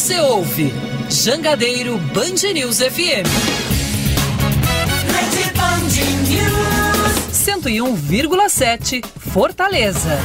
você ouve Jangadeiro Band News FM. Rede Band News 101,7 Fortaleza.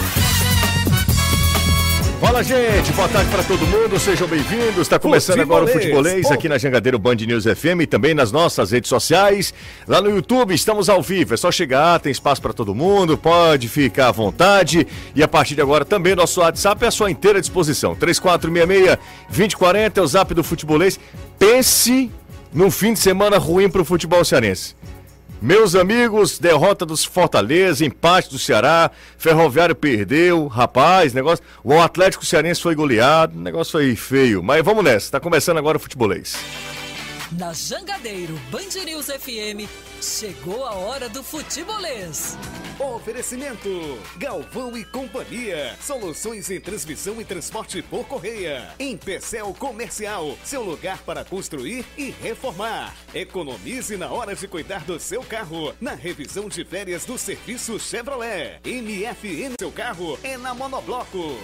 Fala, gente. Boa tarde para todo mundo. Sejam bem-vindos. Está começando agora o Futebolês aqui na Jangadeiro Band News FM e também nas nossas redes sociais. Lá no YouTube estamos ao vivo. É só chegar, tem espaço para todo mundo. Pode ficar à vontade. E a partir de agora também nosso WhatsApp é à sua inteira disposição. 3466-2040 é o zap do Futebolês. Pense num fim de semana ruim para o futebol cearense. Meus amigos, derrota dos Fortaleza, empate do Ceará, Ferroviário perdeu, rapaz, negócio. O Atlético Cearense foi goleado, negócio foi feio. Mas vamos nessa, tá começando agora o futebolês. Na Jangadeiro Band News FM, chegou a hora do futebolês. Oferecimento: Galvão e Companhia. Soluções em transmissão e transporte por correia. Em Pecel Comercial, seu lugar para construir e reformar. Economize na hora de cuidar do seu carro. Na revisão de férias do serviço Chevrolet. MFN seu carro é na Monobloco.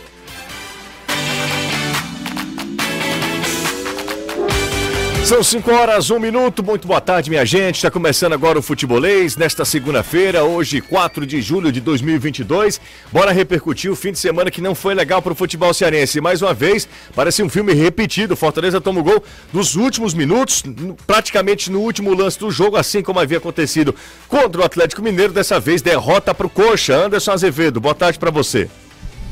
São 5 horas, 1 um minuto. Muito boa tarde, minha gente. Está começando agora o Futebolês nesta segunda-feira, hoje, 4 de julho de 2022. Bora repercutir o fim de semana que não foi legal para o futebol cearense. Mais uma vez, parece um filme repetido. Fortaleza toma o gol nos últimos minutos, praticamente no último lance do jogo, assim como havia acontecido contra o Atlético Mineiro. Dessa vez, derrota para o Coxa. Anderson Azevedo, boa tarde para você.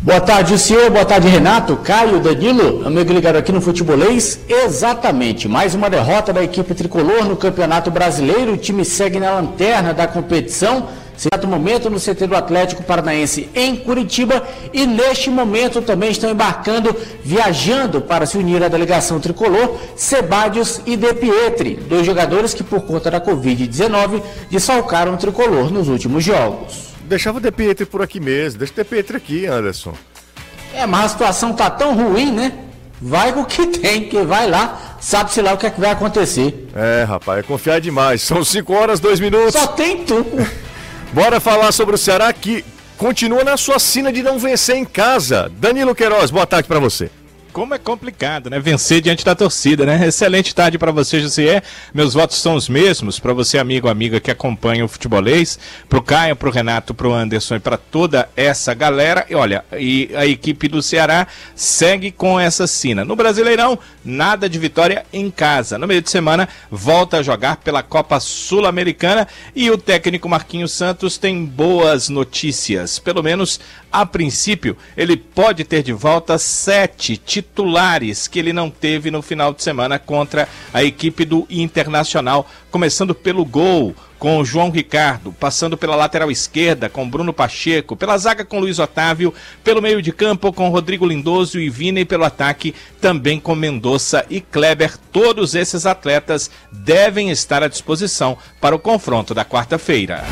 Boa tarde, senhor. Boa tarde, Renato, Caio, Danilo, amigo ligado aqui no Futebolês. Exatamente, mais uma derrota da equipe tricolor no Campeonato Brasileiro. O time segue na lanterna da competição. Certo momento no CT do Atlético Paranaense em Curitiba e neste momento também estão embarcando, viajando para se unir à delegação tricolor, Sebadios e De Pietri, dois jogadores que por conta da Covid-19 desfalcaram o tricolor nos últimos jogos deixava o De Pietri por aqui mesmo. Deixa o De Pietri aqui, Anderson. É, mas a situação tá tão ruim, né? Vai com o que tem, que vai lá, sabe-se lá o que, é que vai acontecer. É, rapaz, é confiar demais. São 5 horas, 2 minutos. Só tem tu. Bora falar sobre o Ceará que continua na sua sina de não vencer em casa. Danilo Queiroz, boa tarde para você. Como é complicado, né? Vencer diante da torcida, né? Excelente tarde para você, José. Meus votos são os mesmos para você, amigo amiga que acompanha o futebolês, pro Caio, pro Renato, pro Anderson e para toda essa galera. E olha, e a equipe do Ceará segue com essa sina. No Brasileirão, nada de vitória em casa. No meio de semana, volta a jogar pela Copa Sul-Americana e o técnico Marquinhos Santos tem boas notícias. Pelo menos a princípio, ele pode ter de volta sete titulares que ele não teve no final de semana contra a equipe do Internacional, começando pelo gol com João Ricardo, passando pela lateral esquerda com Bruno Pacheco, pela zaga com Luiz Otávio, pelo meio de campo com Rodrigo Lindoso e Vina e pelo ataque também com Mendonça e Kleber. Todos esses atletas devem estar à disposição para o confronto da quarta-feira.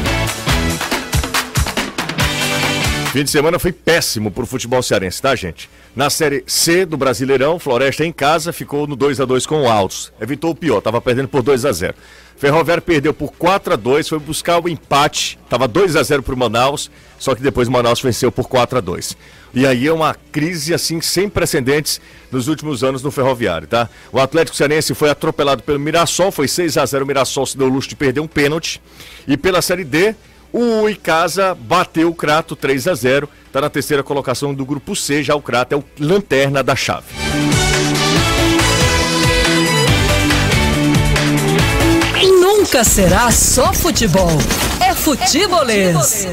Fim de semana foi péssimo pro futebol cearense, tá, gente? Na Série C do Brasileirão, Floresta em casa ficou no 2 a 2 com o Altos. Evitou o pior, tava perdendo por 2 a 0 Ferroviário perdeu por 4 a 2 foi buscar o empate, tava 2 a 0 pro Manaus, só que depois o Manaus venceu por 4 a 2 E aí é uma crise assim sem precedentes nos últimos anos no Ferroviário, tá? O Atlético Cearense foi atropelado pelo Mirassol, foi 6 a 0 o Mirassol se deu o luxo de perder um pênalti. E pela Série D, o Icasa bateu o Crato 3 a 0 está na terceira colocação do grupo C, já o Crato é o lanterna da chave. Nunca será só futebol, é futebolês.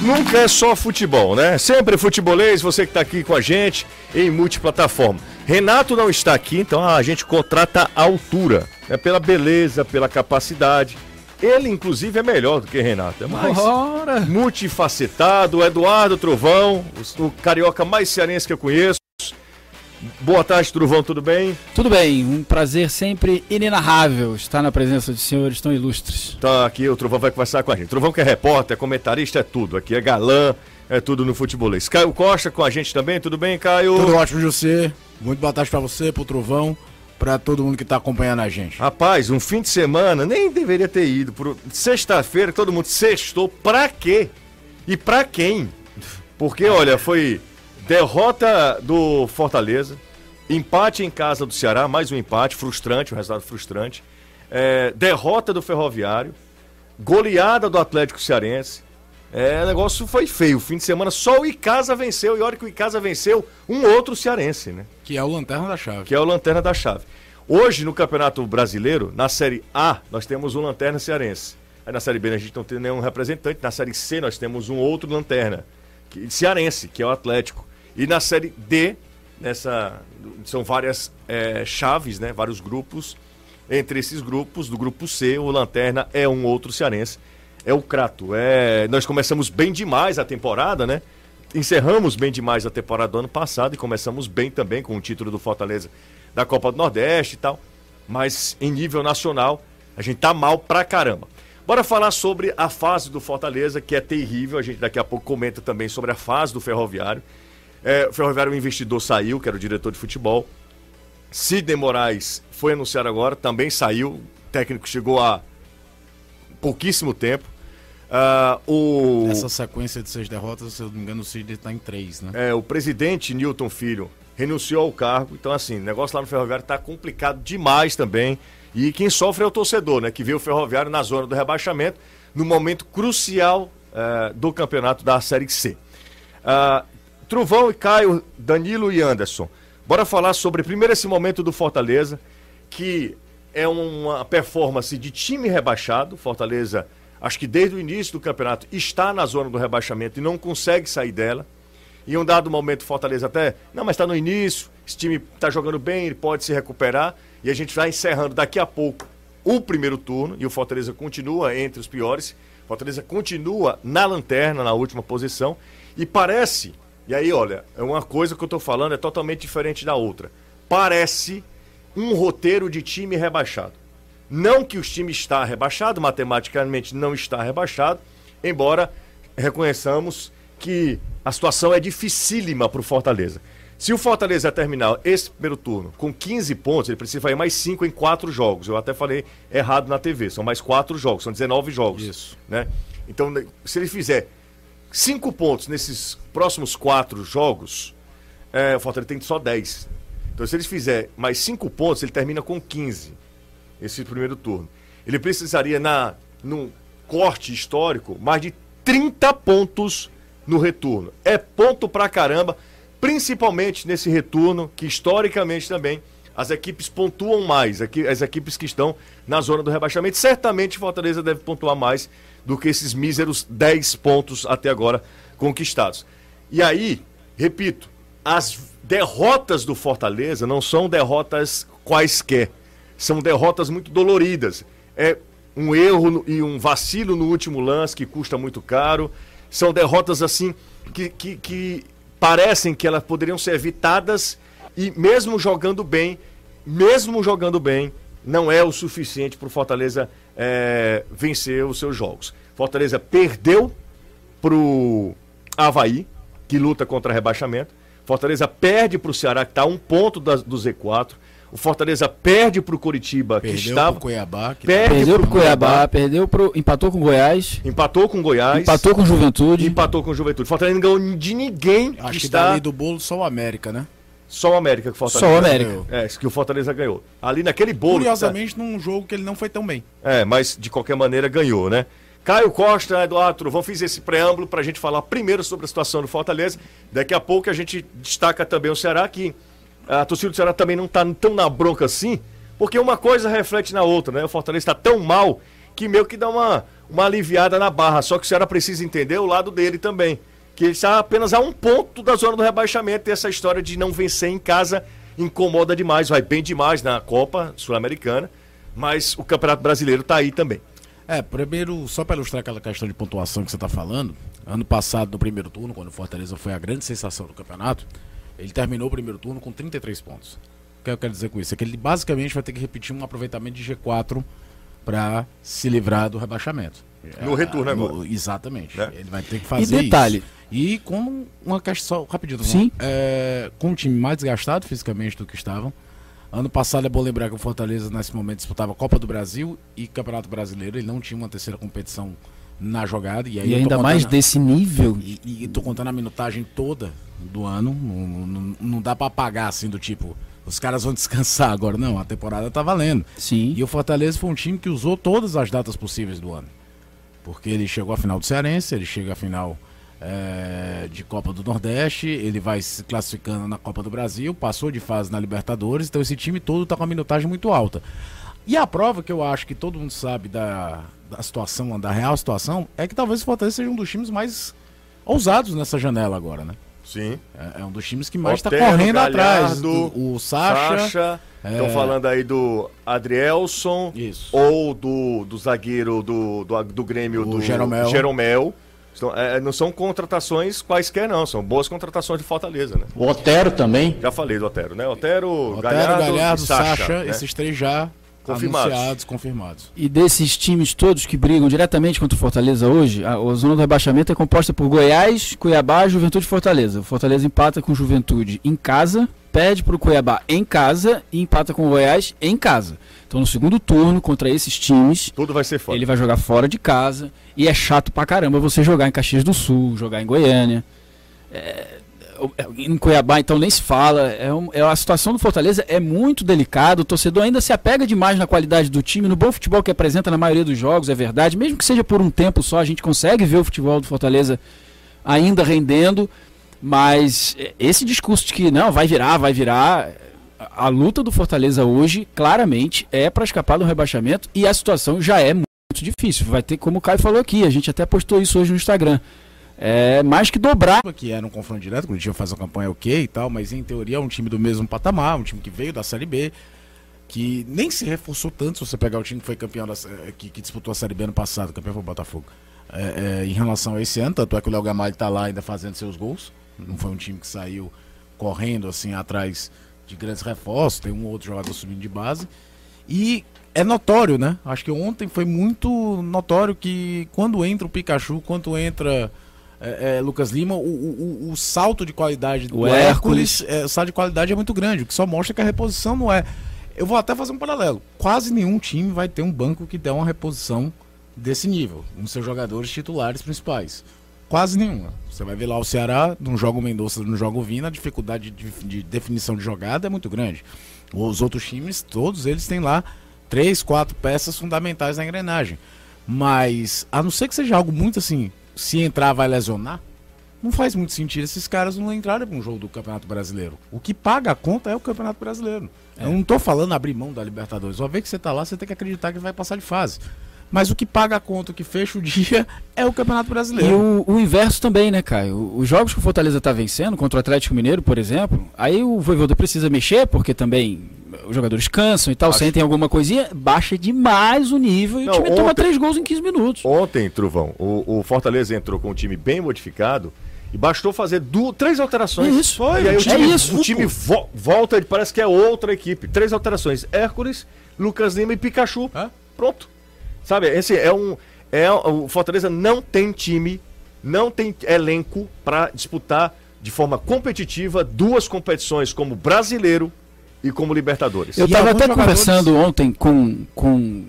Nunca é só futebol, né? Sempre futebolês, você que está aqui com a gente em multiplataforma. Renato não está aqui, então a gente contrata a altura. É pela beleza, pela capacidade ele, inclusive, é melhor do que Renato. É mais Ora. multifacetado. Eduardo Trovão, o carioca mais cearense que eu conheço. Boa tarde, Trovão, tudo bem? Tudo bem, um prazer sempre inenarrável estar na presença de senhores tão ilustres. Tá, aqui o Trovão vai conversar com a gente. Trovão que é repórter, é comentarista, é tudo. Aqui é galã, é tudo no futebolês. Caio Costa com a gente também, tudo bem, Caio? Tudo ótimo, José. Muito boa tarde para você, pro Trovão para todo mundo que está acompanhando a gente. Rapaz, um fim de semana nem deveria ter ido. Por... Sexta-feira, todo mundo sextou. Pra quê? E pra quem? Porque, olha, foi derrota do Fortaleza, empate em casa do Ceará, mais um empate, frustrante, um resultado frustrante. É, derrota do Ferroviário, goleada do Atlético Cearense. É, o negócio foi feio. Fim de semana só o Icasa venceu. E olha que o Icasa venceu um outro cearense, né? Que é o Lanterna da Chave. Que é o Lanterna da Chave. Hoje, no Campeonato Brasileiro, na Série A, nós temos um Lanterna cearense. Aí na Série B a gente não tem nenhum representante. Na Série C nós temos um outro Lanterna, que, cearense, que é o Atlético. E na Série D, nessa são várias é, chaves, né? Vários grupos. Entre esses grupos, do grupo C, o Lanterna é um outro cearense é o Crato. É, nós começamos bem demais a temporada, né? Encerramos bem demais a temporada do ano passado e começamos bem também com o título do Fortaleza da Copa do Nordeste e tal. Mas em nível nacional, a gente tá mal pra caramba. Bora falar sobre a fase do Fortaleza, que é terrível. A gente daqui a pouco comenta também sobre a fase do Ferroviário. É, o Ferroviário, o investidor saiu, que era o diretor de futebol. Sidney Moraes foi anunciado agora, também saiu. O técnico chegou há pouquíssimo tempo. Uh, o... Essa sequência de seis derrotas, se eu não me engano, o Cid está em três, né? É, o presidente Newton Filho renunciou ao cargo. Então, assim, o negócio lá no Ferroviário está complicado demais também. E quem sofre é o torcedor, né? Que vê o Ferroviário na zona do rebaixamento, no momento crucial uh, do campeonato da Série C. Uh, Truvão e Caio, Danilo e Anderson. Bora falar sobre primeiro esse momento do Fortaleza, que é uma performance de time rebaixado. Fortaleza acho que desde o início do campeonato, está na zona do rebaixamento e não consegue sair dela. Em um dado momento, Fortaleza até, não, mas está no início, esse time está jogando bem, ele pode se recuperar. E a gente vai encerrando daqui a pouco o primeiro turno e o Fortaleza continua entre os piores. Fortaleza continua na lanterna, na última posição. E parece, e aí olha, é uma coisa que eu estou falando é totalmente diferente da outra. Parece um roteiro de time rebaixado. Não que o time está rebaixado, matematicamente não está rebaixado, embora reconheçamos que a situação é dificílima para o Fortaleza. Se o Fortaleza terminar esse primeiro turno com 15 pontos, ele precisa fazer mais 5 em 4 jogos. Eu até falei errado na TV, são mais 4 jogos, são 19 jogos. Isso. Né? Então, se ele fizer 5 pontos nesses próximos 4 jogos, é, o Fortaleza tem só 10. Então, se ele fizer mais 5 pontos, ele termina com 15 esse primeiro turno. Ele precisaria, na, num corte histórico, mais de 30 pontos no retorno. É ponto pra caramba, principalmente nesse retorno, que historicamente também as equipes pontuam mais, as equipes que estão na zona do rebaixamento. Certamente Fortaleza deve pontuar mais do que esses míseros 10 pontos até agora conquistados. E aí, repito, as derrotas do Fortaleza não são derrotas quaisquer são derrotas muito doloridas. É um erro e um vacilo no último lance que custa muito caro. São derrotas assim que, que, que parecem que elas poderiam ser evitadas e mesmo jogando bem, mesmo jogando bem, não é o suficiente para o Fortaleza é, vencer os seus jogos. Fortaleza perdeu para o Havaí, que luta contra rebaixamento. Fortaleza perde para o Ceará, que está a um ponto da, do Z4. O Fortaleza perde para o Curitiba, perdeu que estava. Pro Cuiabá, que perde perdeu para o Cuiabá, Cuiabá, perdeu pro, empatou com Goiás. Empatou com Goiás. Empatou com Juventude. Empatou com Juventude. Fortaleza não ganhou de ninguém. Acho que, que está... do bolo só o América, né? Só o América que o Fortaleza Só o América. Ganhou. É, que o Fortaleza ganhou. Ali naquele bolo. Curiosamente, tá... num jogo que ele não foi tão bem. É, mas de qualquer maneira ganhou, né? Caio Costa, Eduardo Trovão, fiz esse preâmbulo para a gente falar primeiro sobre a situação do Fortaleza. Daqui a pouco a gente destaca também o Ceará, que a torcida do Ceará também não está tão na bronca assim, porque uma coisa reflete na outra, né? O Fortaleza está tão mal que meio que dá uma, uma aliviada na barra. Só que o Ceará precisa entender o lado dele também. Que ele está apenas a um ponto da zona do rebaixamento e essa história de não vencer em casa incomoda demais, vai bem demais na Copa Sul-Americana, mas o Campeonato Brasileiro está aí também. É, primeiro, só para ilustrar aquela questão de pontuação que você está falando, ano passado, no primeiro turno, quando o Fortaleza foi a grande sensação do campeonato, ele terminou o primeiro turno com 33 pontos. O que eu quero dizer com isso? É que ele basicamente vai ter que repetir um aproveitamento de G4 para se livrar do rebaixamento. No retorno agora. No, exatamente. É. Ele vai ter que fazer e detalhe, isso. E com uma questão, rapidinho, Sim. É, com um time mais desgastado fisicamente do que estavam. Ano passado é bom lembrar que o Fortaleza nesse momento disputava Copa do Brasil e Campeonato Brasileiro. Ele não tinha uma terceira competição na jogada. E, aí e ainda mais desse nível. E, e tô contando a minutagem toda do ano. Não, não, não dá para apagar assim do tipo. os caras vão descansar agora. Não, a temporada tá valendo. Sim. E o Fortaleza foi um time que usou todas as datas possíveis do ano. Porque ele chegou à final do Cearense, ele chega à final é, de Copa do Nordeste, ele vai se classificando na Copa do Brasil, passou de fase na Libertadores, então esse time todo tá com uma minutagem muito alta. E a prova que eu acho que todo mundo sabe da, da situação, da real situação, é que talvez o Fortaleza seja um dos times mais ousados nessa janela agora, né? Sim. É, é um dos times que mais está correndo atrás. Galhardo, Do- o Sacha. Sacha. Estão é. falando aí do Adrielson. Isso. Ou do, do zagueiro do, do, do Grêmio, O do Jeromel. Jeromel. Estão- é, não são contratações quaisquer, não. São boas contratações de Fortaleza, né? O Otero também. Já falei do Otero, né? Otero, Otero, Galhardo, Galhardo, Sacha. Sacha, né? esses três já Confirmados. anunciados, confirmados. E desses times todos que brigam diretamente contra o Fortaleza hoje, a, a zona do rebaixamento é composta por Goiás, Cuiabá, Juventude e Fortaleza. O Fortaleza empata com Juventude em casa, perde para o Cuiabá em casa e empata com o Goiás em casa. Então no segundo turno, contra esses times, Tudo vai ser fora. ele vai jogar fora de casa e é chato pra caramba você jogar em Caxias do Sul, jogar em Goiânia. É, em Cuiabá, então nem se fala. É, um- é a situação do Fortaleza é muito delicada. O torcedor ainda se apega demais na qualidade do time, no bom futebol que apresenta na maioria dos jogos, é verdade. Mesmo que seja por um tempo só, a gente consegue ver o futebol do Fortaleza ainda rendendo. Mas é, esse discurso de que não, vai virar, vai virar. A luta do Fortaleza hoje, claramente, é para escapar do rebaixamento e a situação já é muito difícil. Vai ter, como o Caio falou aqui, a gente até postou isso hoje no Instagram. É mais que dobrar. Que era um confronto direto, o Curitiba faz uma campanha ok e tal, mas em teoria é um time do mesmo patamar, um time que veio da Série B, que nem se reforçou tanto se você pegar o time que foi campeão, da, eh, que, que disputou a Série B ano passado, campeão foi o Botafogo. É, é, em relação a esse ano, tanto é que o Léo Gamalho tá lá ainda fazendo seus gols. Não foi um time que saiu correndo assim atrás de grandes reforços, tem um ou outro jogador subindo de base. E é notório, né? Acho que ontem foi muito notório que quando entra o Pikachu, quando entra é, é, Lucas Lima, o, o- o- salto de qualidade do O Hércules, é, o salto de qualidade é muito grande, o que só mostra que a reposição não é. Eu vou até fazer um paralelo. Quase nenhum time vai ter um banco que dê uma reposição desse nível, nos seus jogadores titulares principais. Quase nenhuma. Você vai ver lá o Ceará, não joga o Mendonça, não joga o Vina, a dificuldade de, de definição de jogada é muito grande. Os outros times, todos eles têm lá três, quatro peças fundamentais na engrenagem. Mas, a não ser que seja algo muito assim, se entrar vai lesionar, não faz muito sentido esses caras não entrarem para um jogo do Campeonato Brasileiro. O que paga a conta é o Campeonato Brasileiro. Eu não tô falando abrir mão da Libertadores. Uma vez que você tá lá, você tem que acreditar que vai passar de fase. Mas o que paga a conta, o que fecha o dia, é o Campeonato E Brasileiro. o, o inverso também, né, Caio? Os jogos que o Fortaleza tá vencendo contra o Atlético Mineiro, por exemplo, aí o Voivoda precisa mexer, porque também os jogadores cansam e tal, Acho- sentem alguma coisinha, baixa demais o nível e Não, o time toma ontem- três gols em 15 minutos. Ontem, Truvão, o, o Fortaleza entrou com um time bem modificado e bastou fazer du- três alterações. Isso, e aí é o time, isso. o time vo- volta, parece que é outra equipe. Três alterações: Hércules, Lucas Lima e Pikachu. Hã? Pronto. Sabe, esse é um. É, o Fortaleza não tem time, não tem elenco para disputar de forma competitiva duas competições como brasileiro e como Libertadores. Eu E tava alguns até jogadores- conversando ontem com, com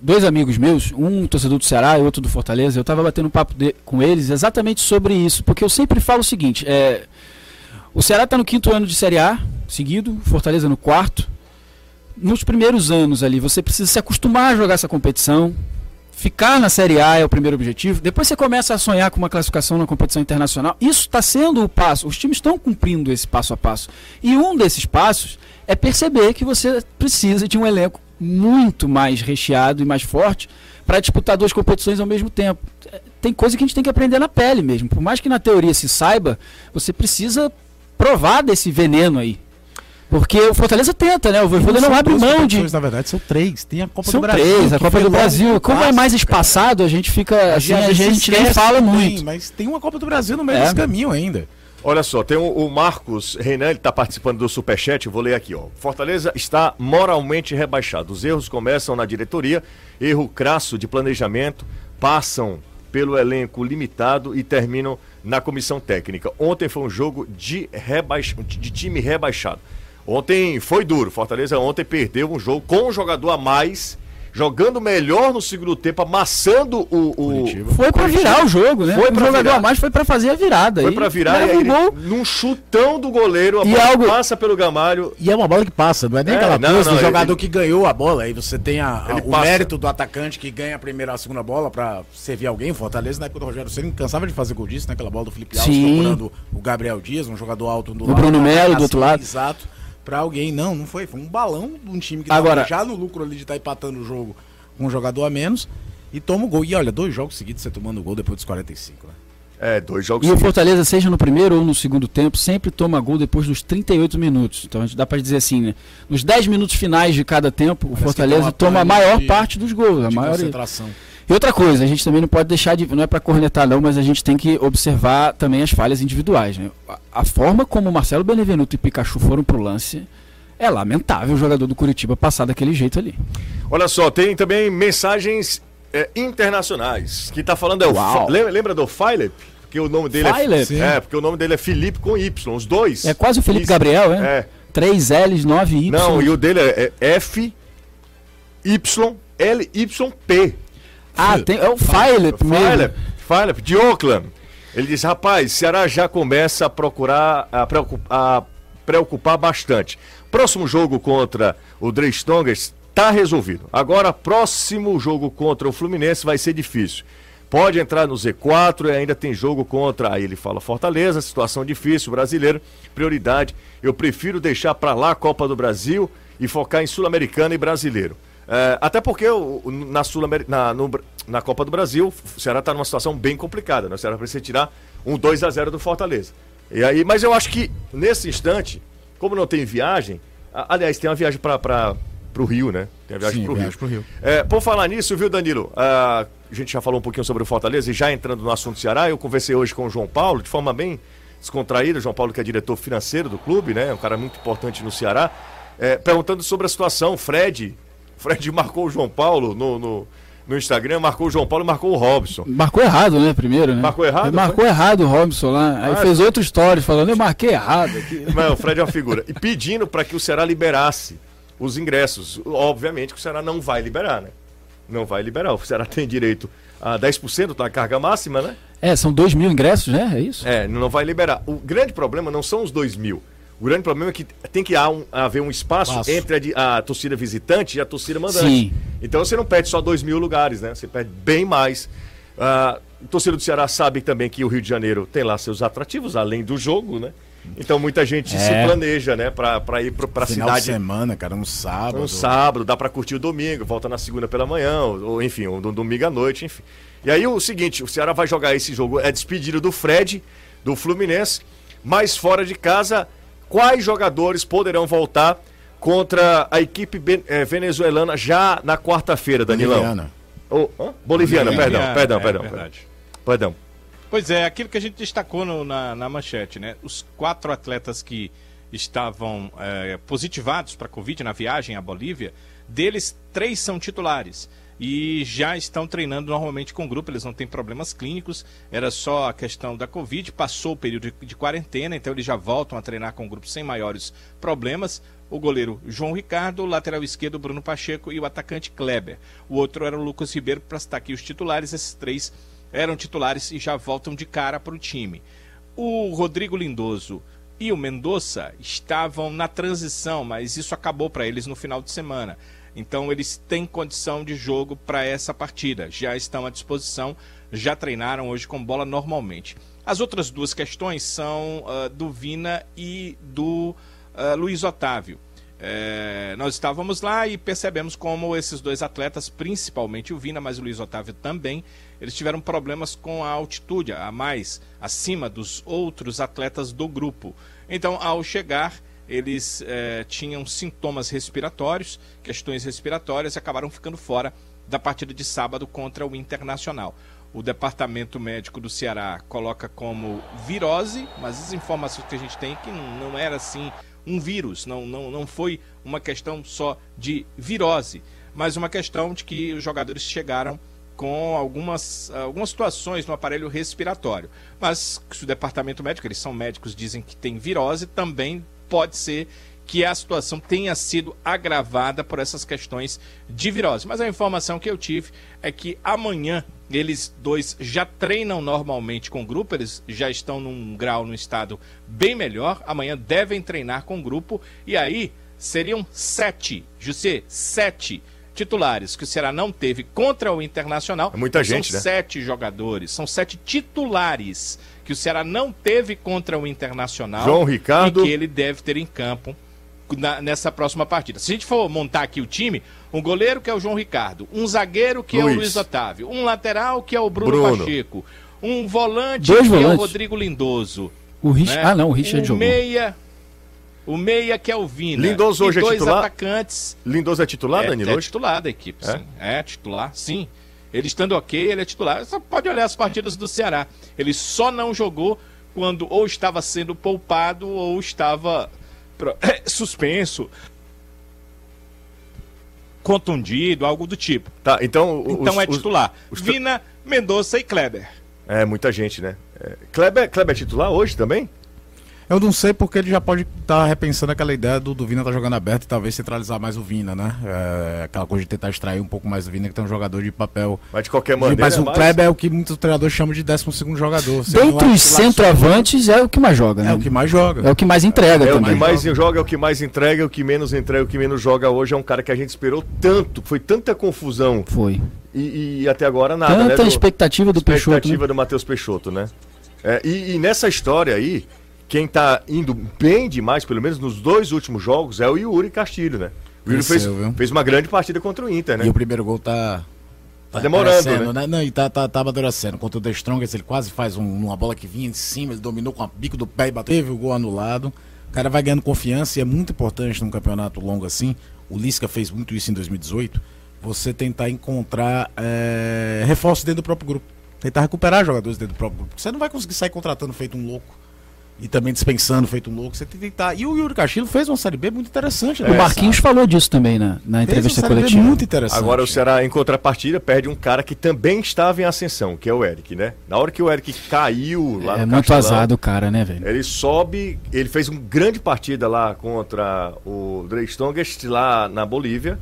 dois amigos meus, um torcedor do Ceará e outro do Fortaleza. Eu tava batendo um papo de- com eles exatamente sobre isso, porque eu sempre falo o seguinte: é, o Ceará tá no quinto ano de Série A, seguido, Fortaleza no quarto. Nos primeiros anos ali, você precisa se acostumar a jogar essa competição. Ficar na Série A é o primeiro objetivo. Depois você começa a sonhar com uma classificação na competição internacional. Isso está sendo o passo. Os times estão cumprindo esse passo a passo. E um desses passos é perceber que você precisa de um elenco muito mais recheado e mais forte para disputar duas competições ao mesmo tempo. É, Tem coisa que a gente tem que aprender na pele mesmo. Por mais que na teoria se saiba, você precisa provar desse veneno aí. Porque o Fortaleza tenta, né? O Voivoda não abre mão de. Na verdade, são três. Tem a Copa São do Brasil. três, a Copa do Brasil. Como é mais espaçado, a gente fica. Assim, a às vezes gente nem fala também, muito. Mas tem uma Copa do Brasil no meio É. desse caminho ainda. Olha só, tem o, o Marcos Renan, ele está participando do Superchat, vou ler aqui, ó. Fortaleza está moralmente rebaixado. Os erros começam na diretoria, erro crasso de planejamento, passam pelo elenco limitado e terminam na comissão técnica. Ontem foi um jogo de, rebaix... de time rebaixado. Ontem foi duro. Fortaleza ontem perdeu um jogo com um jogador a mais jogando melhor no segundo tempo, amassando o. o foi para virar o jogo, né? Foi o pra jogador virar. a mais foi para fazer a virada. Foi pra virar e aí um gol. num chutão do goleiro, a E bola algo- passa pelo Gamalho. E é uma bola que passa, não é nem É, aquela não, coisa não, do ele- jogador que ganhou a bola. Aí você tem a- a- o passa. mérito do atacante que ganha a primeira a segunda bola pra servir alguém. Fortaleza, na época do Rogério Ceni cansava de fazer gol disso, né? Aquela bola do Felipe Alves Sim. procurando o Gabriel Dias, um jogador alto do O Bruno uma Melo do outro lado. Exato. Pra alguém. Não, não foi. Foi um balão de um time que Agora- já no lucro ali de estar empatando o jogo com um jogador a menos. E toma o gol. E olha, dois jogos seguidos você tomando gol depois dos 45, né? É, dois jogos E o seguidos. Fortaleza, seja no primeiro ou no segundo tempo, sempre toma gol depois dos 38 minutos. Então a gente dá pra dizer assim, né? Nos 10 minutos finais de cada tempo, o Parece que Fortaleza toma a maior de- parte dos gols. A De maioria. concentração. E outra coisa, a gente também não pode deixar de. Não é pra cornetar, não, mas a gente tem que observar também as falhas individuais. Né? A, a forma como Marcelo Benevenuto e Pikachu foram pro lance é lamentável o jogador do Curitiba passar daquele jeito ali. Olha só, tem também mensagens é, internacionais. Quem tá falando é o. Fa- lembra, lembra do Philip? Porque o nome dele Philip? é. É, porque o nome dele é Felipe com Y, os dois. É quase o Felipe Isso. Gabriel, é? É. 3 L's, 9 Y. Não, e o dele é, é F Y L Y P. Ah, tem, é o Philip mesmo. Philip, Philip, de Oakland. Ele diz, rapaz, Ceará já começa a procurar, a preocupar, a preocupar bastante. Próximo jogo contra o Dre Strongers está resolvido. Agora, próximo jogo contra o Fluminense vai ser difícil. Pode entrar no Z4 e ainda tem jogo contra, aí ele fala Fortaleza, situação difícil, brasileiro, prioridade. Eu prefiro deixar para lá a Copa do Brasil e focar em Sul-Americana e Brasileiro. É, até porque o- na, Sul na, no na Copa do Brasil, o Ceará está numa situação bem complicada. Né? O Ceará precisa tirar um 2 a 0 do Fortaleza. E aí, mas eu acho que nesse instante, como não tem viagem, a- aliás, tem uma viagem para o Rio, né? Tem a viagem para o Rio. pro Rio. É, por falar nisso, viu, Danilo? Ah, a gente já falou um pouquinho sobre o Fortaleza e já entrando no assunto Ceará, eu conversei hoje com o João Paulo de forma bem descontraída. O João Paulo, que é diretor financeiro do clube, né? Um cara muito importante no Ceará. é, perguntando sobre a situação. Fred, Fred marcou o João Paulo no, no, no Instagram, marcou o João Paulo e marcou o Robson. Marcou errado, né? Primeiro, né? Marcou errado, Ele marcou errado o Robson lá. Aí Ah, fez outro story falando, eu marquei errado aqui. Mas o Fred é uma figura. E pedindo para que o Ceará liberasse os ingressos. Obviamente que o Ceará não vai liberar, né? Não vai liberar. O Ceará tem direito a 10% da carga máxima, né? É, são 2 mil ingressos, né? É isso? É, não vai liberar. O grande problema não são os 2 mil. O grande problema é que tem que um- haver um espaço Espaço. entre a, a torcida visitante e a torcida mandante. Sim. Então você não perde só 2 mil lugares, né? Você perde bem mais. Ah, a torcida do Ceará sabe também que o Rio de Janeiro tem lá seus atrativos, além do jogo, né? Então muita gente se É. planeja, né? Pra, pra ir pro, pra Final cidade de semana, cara, um sábado. um sábado, dá pra curtir o domingo, volta na segunda pela manhã, ou, ou, enfim, um do- domingo à noite, enfim. E aí o seguinte, o Ceará vai jogar esse jogo, é despedido do Fred, do Fluminense, mas fora de casa, quais jogadores poderão voltar contra a equipe eh, venezuelana já na quarta-feira, Danilão? Boliviana. Oh, hã? Boliviana, perdão, Boliviana, perdão, é perdão, verdade. perdão. Pois é, aquilo que a gente destacou no- na, na manchete, né? Os quatro atletas que estavam é, positivados para Covid na viagem à Bolívia, deles, três são titulares. E já estão treinando normalmente com grupo, eles não têm problemas clínicos, era só a questão da Covid, passou o período de, de quarentena, então eles já voltam a treinar com grupo sem maiores problemas. O goleiro João Ricardo, o lateral esquerdo Bruno Pacheco e o atacante Kleber. O outro era o Lucas Ribeiro, para citar aqui os titulares, esses três eram titulares e já voltam de cara para o time. O Rodrigo Lindoso e o Mendonça estavam na transição, mas isso acabou para eles no final de semana. Então eles têm condição de jogo para essa partida. Já estão à disposição, já treinaram hoje com bola normalmente. As outras duas questões são ah, do Vina e do ah, Luiz Otávio. É, nós estávamos lá e percebemos como esses dois atletas, principalmente o Vina, mas o Luiz Otávio também, eles tiveram problemas com a altitude, a mais acima dos outros atletas do grupo. Então, ao chegar, eles é, tinham sintomas respiratórios, questões respiratórias, e acabaram ficando fora da partida de sábado contra o Internacional. O departamento médico do Ceará coloca como virose, mas as informações que a gente tem é que não, era assim um vírus, não, não, não foi uma questão só de virose, mas uma questão de que os jogadores chegaram com algumas, algumas situações no aparelho respiratório. Mas se o departamento médico, eles são médicos, dizem que tem virose, também pode ser que a situação tenha sido agravada por essas questões de virose. Mas a informação que eu tive é que amanhã eles dois já treinam normalmente com grupo, eles já estão num grau, num estado bem melhor. Amanhã devem treinar com grupo e aí seriam sete, José, sete titulares que o Ceará não teve contra o Internacional. É muita são gente, né? sete jogadores, são sete titulares que o Ceará não teve contra o Internacional. João Ricardo. E que ele deve ter em campo na- nessa próxima partida. Se a gente for montar aqui o time, um goleiro que é o João Ricardo, um zagueiro que é o Luiz. Luiz Otávio, um lateral que é o Bruno, Bruno. Pacheco, um volante Dois que é o volantes. Rodrigo Lindoso. O Rich... né? Ah, não, o Richard o jogou. meia, o meia que é o Vina. Lindoso e hoje é dois titular? atacantes. Lindoso é titular, é, Danilo? é titular da equipe, É? sim. É titular, sim. Ele estando ok, ele é titular. Você pode olhar as partidas do Ceará. Ele só não jogou quando ou estava sendo poupado ou estava suspenso, contundido, algo do tipo. Tá, então. o- Então os- é os- titular. os- Vina, Mendonça e Kleber. É, muita gente, né? É, Kleber, Kleber é titular hoje também? Eu não sei porque ele já pode estar repensando aquela ideia do, do Vina estar jogando aberto e talvez centralizar mais o Vina, né? É, aquela coisa de tentar extrair um pouco mais do Vina, que tem um jogador de papel. Mas de qualquer maneira. mas o mais- Kleber é o que muitos treinadores chamam de 12 jogador. Dentre os centroavantes é o que mais joga, né? É o que mais joga. É o que mais entrega É o também. que mais joga, é o que mais entrega, é o que menos entrega, é o que menos joga hoje. É um cara que a gente esperou tanto, foi tanta confusão Foi. e, e até agora nada, né? Tanta do- expectativa do Peixoto. expectativa né? do Matheus Peixoto, né? É, e, e nessa história aí, quem tá indo bem demais, pelo menos nos dois últimos jogos, é o Yuri Castilho, né? O Yuri fez, fez uma grande partida contra o Inter, né? E o primeiro gol tá. Tá demorando, aparecendo, né? Não, e tá, tá, tá amadurecendo. Contra o The Strongest, ele quase faz um- uma bola que vinha de cima, ele dominou com a bico do pé e bateu. Teve o gol anulado. O cara vai ganhando confiança e é muito importante num campeonato longo assim. O Lisca fez muito isso em 2018. Você tentar encontrar é, reforços dentro do próprio grupo. Tentar recuperar jogadores dentro do próprio grupo. Você não vai conseguir sair contratando feito um louco. E também dispensando feito um louco. Você tem que tentar. E o Yuri Castilho fez uma série B muito interessante. né? O Marquinhos falou disso também na, na Fez entrevista uma série B coletiva. muito interessante. Agora o Ceará, em contrapartida, perde um cara que também estava em ascensão, que é o Eric, né? Na hora que o Eric caiu lá É no muito Castelão, azado o cara, né, velho? Ele sobe, ele fez uma grande partida lá contra o Dre Strongest lá na Bolívia.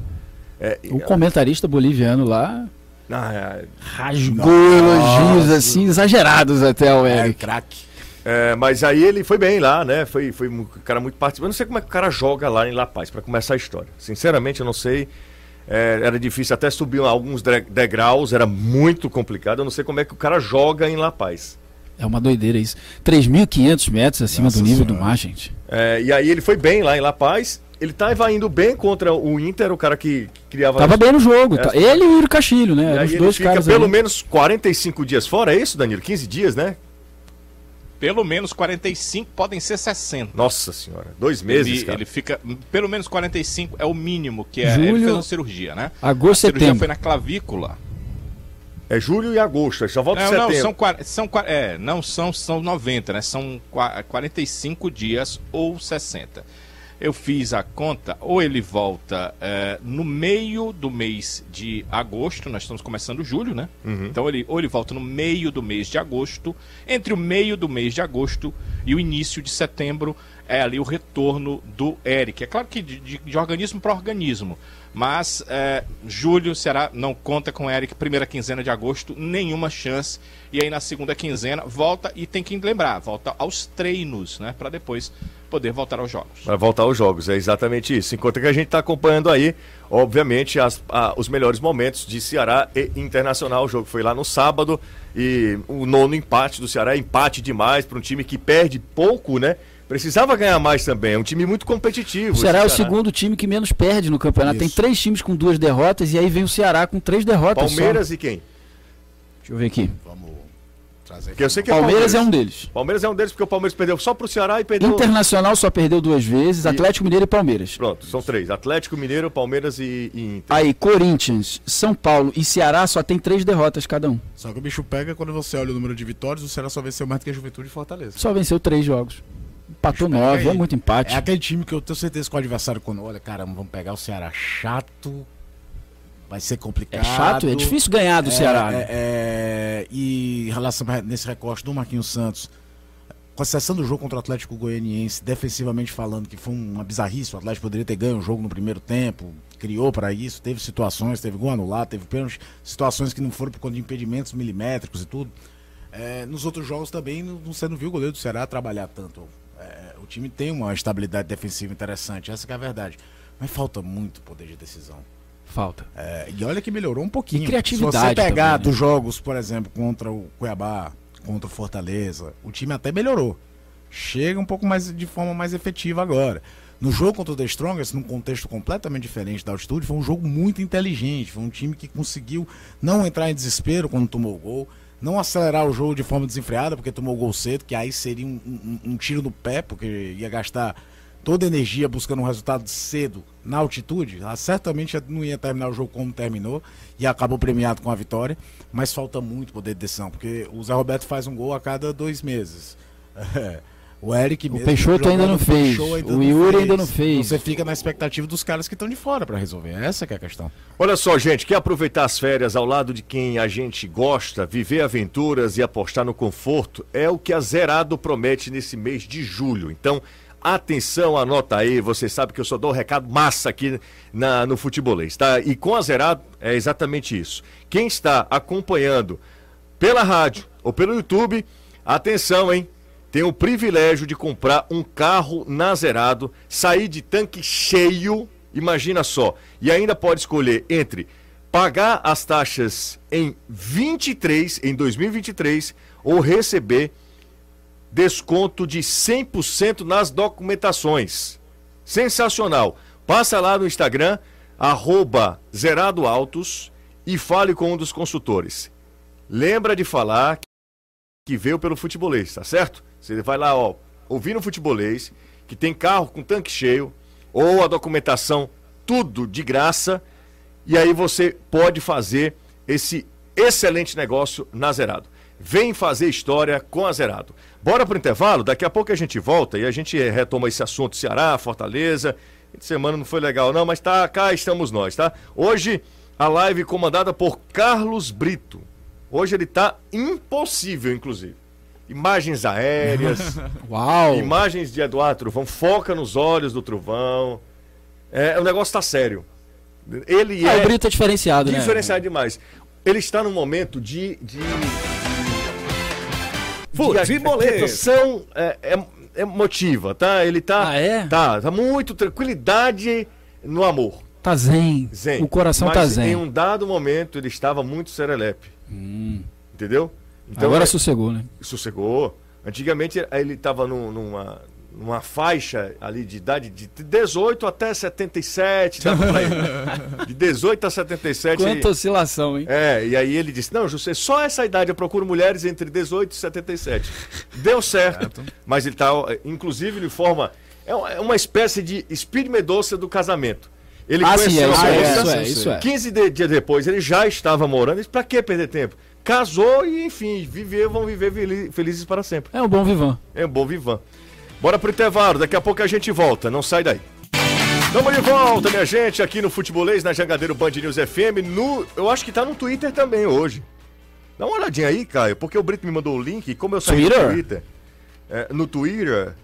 É, O comentarista boliviano lá ah, rasgou elogios assim, exagerados até ao É, Eric. craque. É, mas aí ele foi bem lá, né? Foi, foi um cara muito participante. Eu não sei como é que o cara joga lá em La Paz, pra começar a história. Sinceramente, eu não sei. É, era difícil até subir alguns degraus, era muito complicado. Eu não sei como é que o cara joga em La Paz. É uma doideira isso. 3.500 metros acima Nossa do nível Senhora. do mar, gente. É, e aí ele foi bem lá em La Paz. Ele tava indo bem contra o Inter, o cara que criava. Tava bem no jogo. Tá- Ele e o Yuri Castilho, né? E aí os ele dois fica caras pelo ali. menos 45 dias fora, é isso, Danilo? 15 dias, né? Pelo menos 45, podem ser 60. Nossa senhora, dois meses, ele, cara. ele fica. Pelo menos 45 é o mínimo, que é. Julho, ele fez uma cirurgia, né? agosto, a cirurgia setembro. foi na clavícula. É julho e agosto, só volta Não, setembro. não, são, são, é, não são, são 90, né? São qua- 45 dias ou 60. Eu fiz a conta, ou ele volta é, no meio do mês de agosto, nós estamos começando julho, né? Então ele, ou ele volta no meio do mês de agosto, entre o meio do mês de agosto e o início de setembro, é ali o retorno do Eric. É claro que de, de- de organismo para organismo, mas é, julho, Ceará não conta com o Eric, primeira quinzena de agosto, nenhuma chance. E aí na segunda quinzena volta e tem que lembrar, volta aos treinos, né? Para depois poder voltar aos jogos. Para voltar aos jogos, é exatamente isso. Enquanto que a gente está acompanhando aí, obviamente, as- a- os melhores momentos de Ceará e Internacional. O jogo foi lá no sábado e o nono empate do Ceará é empate demais para um time que perde pouco, né? Precisava ganhar mais também. É um time muito competitivo. O Ceará é o segundo time que menos perde no campeonato. Tem Isso. três times com duas derrotas e aí vem o Ceará com três derrotas. Palmeiras só. e quem? Deixa eu ver aqui. Vamos trazer Porque eu sei que é Palmeiras é um deles. Palmeiras é um deles porque o Palmeiras perdeu só pro Ceará e perdeu. Internacional só perdeu duas vezes, E- Atlético Mineiro e Palmeiras. Pronto, são três: Atlético Mineiro, Palmeiras e, e Inter. Aí, Corinthians, São Paulo e Ceará só tem três derrotas cada um. Só que o bicho pega quando você olha o número de vitórias, o Ceará só venceu mais do que a Juventude e Fortaleza. Só venceu três jogos. Empatou Pega nove, aí. é muito empate. É aquele time que eu tenho certeza que o adversário, quando olha, caramba, vamos pegar o Ceará chato, vai ser É complicado. chato, é difícil ganhar do É, Ceará. é, né? é, e em relação a- nesse recorte do Marquinhos Santos, com exceção do jogo contra o Atlético Goianiense, defensivamente falando, que foi uma bizarrice, o Atlético poderia ter ganho o jogo no primeiro tempo, criou para isso, teve situações, teve gol anulado, teve pênalti, situações que não foram por conta de impedimentos milimétricos e tudo. É, nos outros jogos também não, você não viu o goleiro do Ceará trabalhar tanto. É, o time tem uma estabilidade defensiva interessante, essa é a verdade. Mas falta muito poder de decisão. Falta. É, e olha que melhorou um pouquinho. E criatividade Se você pegar também, né? dos jogos, por exemplo, contra o Cuiabá, contra o Fortaleza, o time até melhorou. Chega um pouco mais de forma mais efetiva agora. No jogo contra o The Strongest, num contexto completamente diferente da altitude, foi um jogo muito inteligente. Foi um time que conseguiu não entrar em desespero quando tomou o gol, não acelerar o jogo de forma desenfreada, porque tomou o gol cedo, que aí seria um, um- um tiro no pé, porque ia gastar toda a energia buscando um resultado cedo na altitude. Ela certamente não ia terminar o jogo como terminou e acabou premiado com a vitória, mas falta muito poder de decisão, porque o Zé Roberto faz um gol a cada dois meses. É. O Eric O mesmo Peixoto ainda não fez. Ainda O não Yuri fez. ainda não fez. Você fica na expectativa dos caras que estão de fora para resolver. Essa que é a questão. Olha só, gente, quer aproveitar as férias ao lado de quem a gente gosta, viver aventuras e apostar no conforto? É o que a Zerado promete nesse mês de julho. Então, atenção, anota aí, você sabe que eu só dou um recado massa aqui na, no futebolês, tá? E com a Zerado é exatamente isso. Quem está acompanhando pela rádio ou pelo YouTube, atenção, hein? Tem o privilégio de comprar um carro na Zerado, sair de tanque cheio, imagina só, e ainda pode escolher entre pagar as taxas em 23, em 2023, ou receber desconto de 100% nas documentações. Sensacional. Passa lá no Instagram, arroba e fale com um dos consultores. Lembra de falar que veio pelo futebolês, tá certo? Você vai lá, ó, ouvir no futebolês, que tem carro com tanque cheio, ou a documentação, tudo de graça, e aí você pode fazer esse excelente negócio na Zerado. Vem fazer história com a Zerado. Bora pro intervalo? Daqui a pouco a gente volta e a gente retoma esse assunto Ceará, Fortaleza. Fim de semana não foi legal não, mas tá, cá estamos nós, tá? Hoje a live comandada por Carlos Brito. Hoje ele tá impossível, inclusive. Imagens aéreas, Uau! imagens de Eduardo Truvão, foca nos olhos do Truvão. É, o negócio tá sério. Ele Ah, é o Brito é diferenciado, né? diferenciado demais. Ele está num momento de. de... Futebolês. De atenção é, é, emotiva, tá? Ele tá. Ah, é? Tá, tá muito tranquilidade no amor. Tá zen. Zen. O coração Mas tá zen. Em um dado momento ele estava muito serelepe. Entendeu? Então, Agora é- sossegou, né? sossegou. Antigamente ele estava numa, numa faixa ali de idade de 18 até 77, dava pra ele. De 18 a 77. ele- Quanta oscilação, hein? é, e aí ele disse: Não, José, só essa idade eu procuro mulheres entre 18 e 77. Deu certo, mas ele tá, inclusive, ele forma. É uma- é uma espécie de Speed Medoça do casamento. Ele Ah, sim, é, conheceu isso a é, moça, isso é, isso é. 15 de- dias depois ele já estava morando. Pra que perder tempo? Casou e, enfim, viver, vão viver fel- felizes para sempre. É um bom vivan. É um bom vivan. Bora pro intervalo, daqui a pouco a gente volta, não sai daí. Tamo de volta, minha gente, aqui no Futebolês, na Jangadeiro Band News FM. No, eu acho que tá no Twitter também hoje. Dá uma olhadinha aí, Caio, porque o Brito me mandou o link, e como eu saí Twitter? no Twitter. é, no Twitter.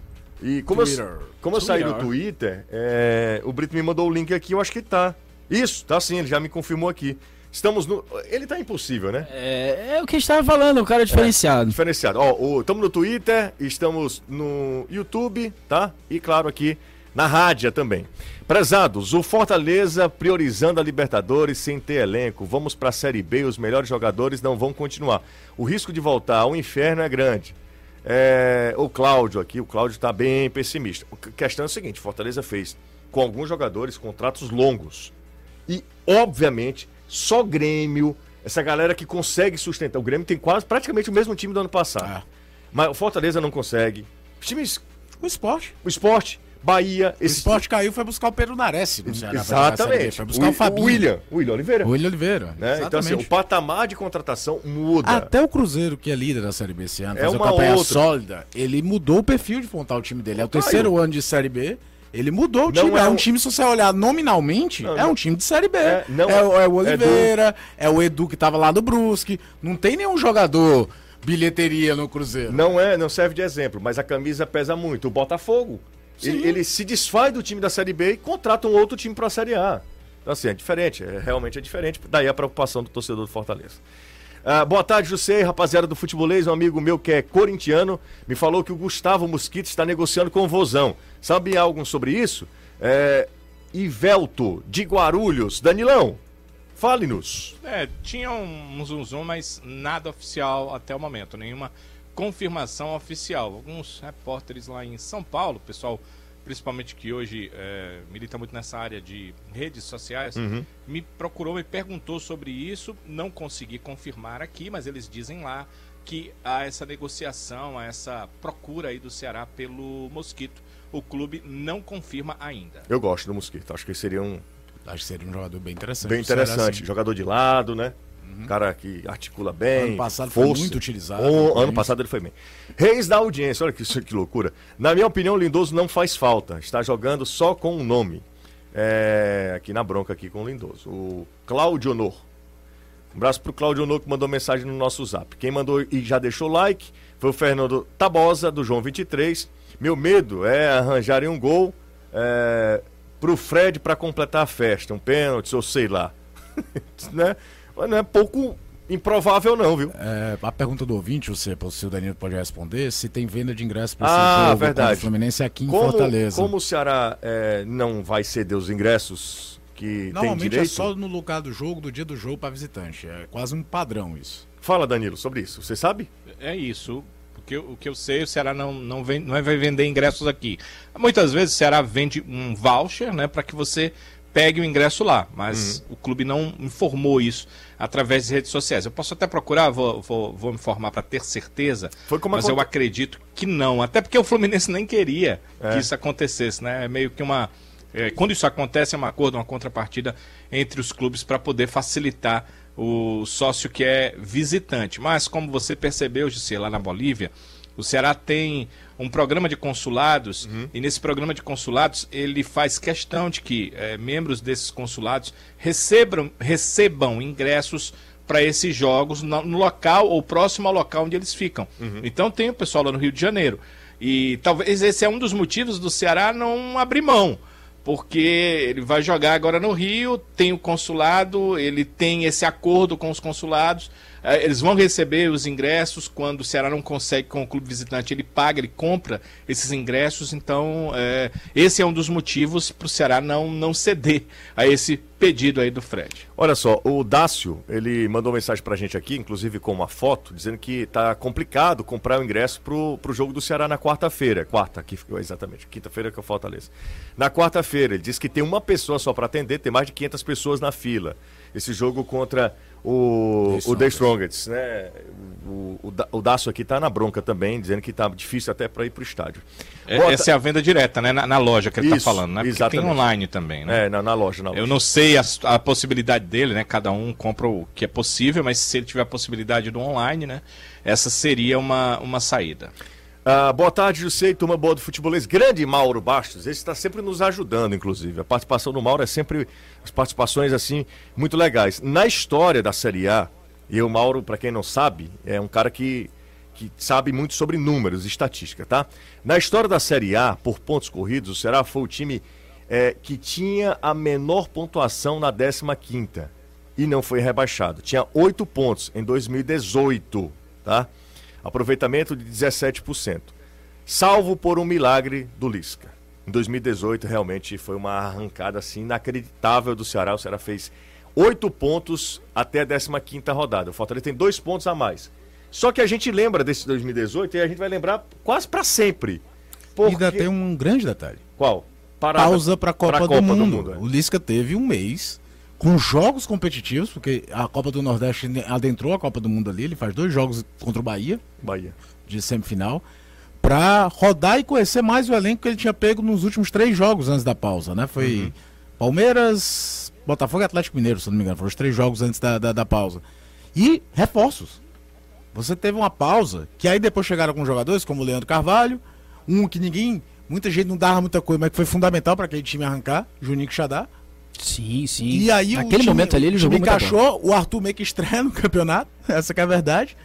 E como eu, Twitter. como eu saí no Twitter. Twitter, é, o Brito me mandou o link aqui, eu acho que tá. Isso, tá sim, ele já me confirmou aqui. Estamos no. Ele tá impossível, né? É, é o que a gente tava falando, o cara é diferenciado. Diferenciado. Ó, estamos no Twitter, estamos no YouTube, tá? E claro aqui na rádio também. Prezados, o Fortaleza priorizando a Libertadores sem ter elenco. Vamos para a Série B, os melhores jogadores não vão continuar. O risco de voltar ao inferno é grande. É, o Cláudio aqui, o Cláudio está bem pessimista. A questão é a seguinte: Fortaleza fez com alguns jogadores contratos longos. E, obviamente, só Grêmio, essa galera que consegue sustentar. O Grêmio tem quase praticamente o mesmo time do ano passado. É. Mas o Fortaleza não consegue. Os times. O esporte. O esporte, Bahia, O esse esporte caiu foi buscar o Pedro Nares Exatamente. Foi buscar o, o, Fabinho. William. William Oliveira. O William Oliveira. né? Então, assim, Exatamente. o patamar de contratação muda. Até o Cruzeiro, que é líder da Série B esse ano, É uma uma campanha outra. sólida, ele mudou o perfil de montar o time dele. É o Caio. terceiro ano de Série B, ele mudou o time. é É, um- um time, se você olhar nominalmente, Não, é não. um time de Série B. É, É, não o- é o é Oliveira, é, o Edu que tava lá no Brusque. Não tem nenhum jogador... bilheteria no Cruzeiro. Não é, não serve de exemplo, mas a camisa pesa muito. O Botafogo, ele, ele se desfaz do time da Série B e contrata um outro time para a Série A. Então, assim, é diferente, é, realmente é diferente. Daí a preocupação do torcedor do Fortaleza. Ah, boa tarde, José, rapaziada do futebolês. Um amigo meu que é corintiano me falou que o Gustavo Mosquito está negociando com o Vozão. Sabe algo sobre isso? É, Ivelto, de Guarulhos. Danilão, fale-nos. É, tinha um zum zum, mas nada oficial até o momento, nenhuma confirmação oficial. Alguns repórteres lá em São Paulo, pessoal principalmente que hoje é, milita muito nessa área de redes sociais, Uhum. me procurou, me perguntou sobre isso. Não consegui confirmar aqui, mas eles dizem lá que há essa negociação, há essa procura aí do Ceará pelo Mosquito. O clube não confirma ainda. Eu gosto do Mosquito, acho que seria um Acho que seria um jogador bem interessante. bem Ceará, interessante. assim, Jogador de lado, né? Cara que articula bem. Ano passado foi força. muito utilizado O- no ano passado ele foi bem. Reis da audiência, olha que, isso- que loucura. Na minha opinião, o Lindoso não faz falta. Está jogando só com o nome. É, aqui na bronca aqui com o Lindoso. O Cláudio Honor. Um abraço pro Cláudio Honor que mandou mensagem no nosso zap. Quem mandou e já deixou like foi o Fernando Tabosa, do João 23. Meu medo é arranjarem um gol é, pro Fred para completar a festa, um pênalti ou sei lá. né? Mas não é pouco improvável não, viu? É, a pergunta do ouvinte, você, se o Danilo pode responder, se tem venda de ingresso para Ah, esse jogo o Fluminense aqui em Como, Fortaleza. como o Ceará é, não vai ceder os ingressos que tem Normalmente direito... é só no lugar do jogo, do dia do jogo para visitante. É quase um padrão isso. Fala, Danilo, sobre isso. Você sabe? É isso. O que, eu- o que eu sei, o Ceará não, não, vem, não vai vender ingressos aqui. Muitas vezes o Ceará vende um voucher né, para que você pegue o ingresso lá, mas Uhum. o clube não informou isso através de redes sociais. Eu posso até procurar, vou, vou, vou me informar para ter certeza, Foi como mas aconte- eu acredito que não. Até porque o Fluminense nem queria É. que isso acontecesse. Né? É meio que uma. é, quando isso acontece, é um acordo, uma contrapartida entre os clubes para poder facilitar o sócio que é visitante. Mas, como você percebeu, Gisele, lá na Bolívia, o Ceará tem um programa de consulados e nesse programa de consulados ele faz questão de que eh, membros desses consulados recebam, recebam ingressos para esses jogos no, local ou próximo ao local onde eles ficam. Então tem o pessoal lá no Rio de Janeiro. E talvez esse é um dos motivos do Ceará não abrir mão porque ele vai jogar agora no Rio, tem o consulado, ele tem esse acordo com os consulados, eles vão receber os ingressos quando o Ceará não consegue com o clube visitante, ele paga, ele compra esses ingressos, então eh, esse é um dos motivos para o Ceará não, não ceder a esse pedido aí do Fred. Olha só, o Dácio, ele mandou mensagem pra gente aqui, inclusive com uma foto, dizendo que tá complicado comprar o ingresso pro, pro jogo do Ceará na quarta-feira. Quarta, aqui ficou exatamente, quinta-feira que eu Fortaleza. Na quarta-feira, ele disse que tem uma pessoa só para atender, tem mais de 500 pessoas na fila. Esse jogo contra o, The o The Strongest, né? O, o, o Dácio aqui tá na bronca também, dizendo que tá difícil até para ir pro estádio. É, Boa essa é a venda direta, né? Na, na loja que ele está Isso, falando, né? Porque tem exatamente. online também, né? É, na, na loja, na loja. Eu não sei a, a possibilidade dele, né? Cada um compra o que é possível, mas se ele tiver a possibilidade do online, né? Essa seria uma, uma saída. Ah, boa tarde, e turma boa do futebolês. Grande Mauro Bastos, esse está sempre nos ajudando, inclusive. A participação do Mauro é sempre as participações assim muito legais. Na história da Série A, e o Mauro, para quem não sabe, é um cara que, que sabe muito sobre números e estatística, tá? Na história da Série A, por pontos corridos, o Ceará foi o time é, que tinha a menor pontuação na 15ª e não foi rebaixado. Tinha 8 pontos em 2018, tá? Aproveitamento de 17%. Salvo por um milagre do Lisca. Em 2018, realmente foi uma arrancada assim inacreditável do Ceará. O Ceará fez 8 pontos até a 15ª rodada. O Fortaleza tem dois pontos a mais. Só que a gente lembra desse 2018 e a gente vai lembrar quase para sempre. Porque... ainda tem um grande detalhe. Qual? Parada Pausa para a Copa, pra do, Copa Mundo. é. O Lisca teve um mês com jogos competitivos, porque a Copa do Nordeste adentrou a Copa do Mundo ali. Ele faz dois jogos contra o Bahia, Bahia. de semifinal, para rodar e conhecer mais o elenco que ele tinha pego nos últimos três jogos antes da pausa, né? Foi Palmeiras, Botafogo e Atlético Mineiro, se não me engano. Foram os três jogos antes da, da, da pausa. E reforços. Você teve uma pausa, que aí depois chegaram alguns jogadores, como o Leandro Carvalho, um que ninguém, muita gente não dava muita coisa, mas que foi fundamental para aquele time arrancar, Juninho Xadá. Sim, sim. E aí Naquele o time, momento ali ele o jogou muito bem. encaixou, o Arthur meio que estreia no campeonato, essa que é a verdade.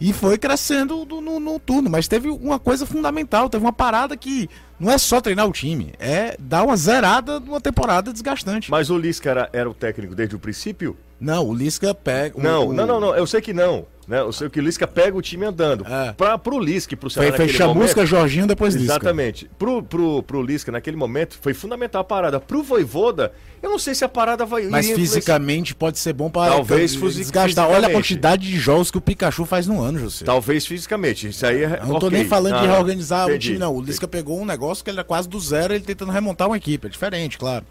E foi crescendo do- no, no turno. Mas teve uma coisa fundamental, teve uma parada que não é só treinar o time, é dar uma zerada numa temporada desgastante. Mas o Lisca era, era o técnico desde o princípio? Não, o Lisca pega. o- Não, o- não, não, não. Eu sei que não. Né? Eu sei que o Lisca pega o time andando. É. Pra, pro Lisca e pro Foi, Ceará foi chamusca, momento- Jorginho, depois Lisca. Exatamente. Pro, pro, pro Lisca, naquele momento, foi fundamental a parada. Pro Voivoda, eu não sei se a parada vai... Mas fisicamente pode ser bom para Talvez desgastar. Olha a quantidade de jogos que o Pikachu faz no ano, José. Talvez fisicamente. Isso aí é. Eu não tô ok. nem falando de Ah, reorganizar o entendi. time, não. O Lisca pegou um negócio que ele era quase do zero, ele tentando remontar uma equipe. É diferente, claro.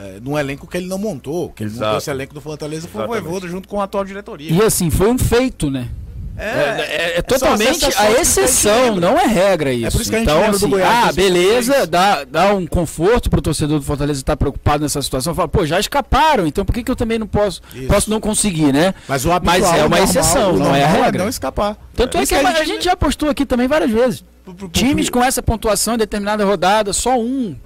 É, num elenco que ele não montou. Que ele Exato. montou esse elenco do Fortaleza foi o Exatamente. Voivoda junto com a atual diretoria. E assim, foi um feito, né? É, é totalmente só as a exceções que a exceção, gente lembra. não é regra isso. por isso que a gente então, lembra do assim, Goiás ah, 2016. beleza, dá, dá um conforto pro torcedor do Fortaleza estar preocupado nessa situação. Fala, pô, já escaparam, então por que, que eu também não posso, Isso. pouma não conseguir, né? Mas o habitual, Mas é uma normal, exceção, não é a regra. não escapar. Tanto é que, a, gente... já postou aqui também várias vezes. Times com essa pontuação em determinada rodada, só um.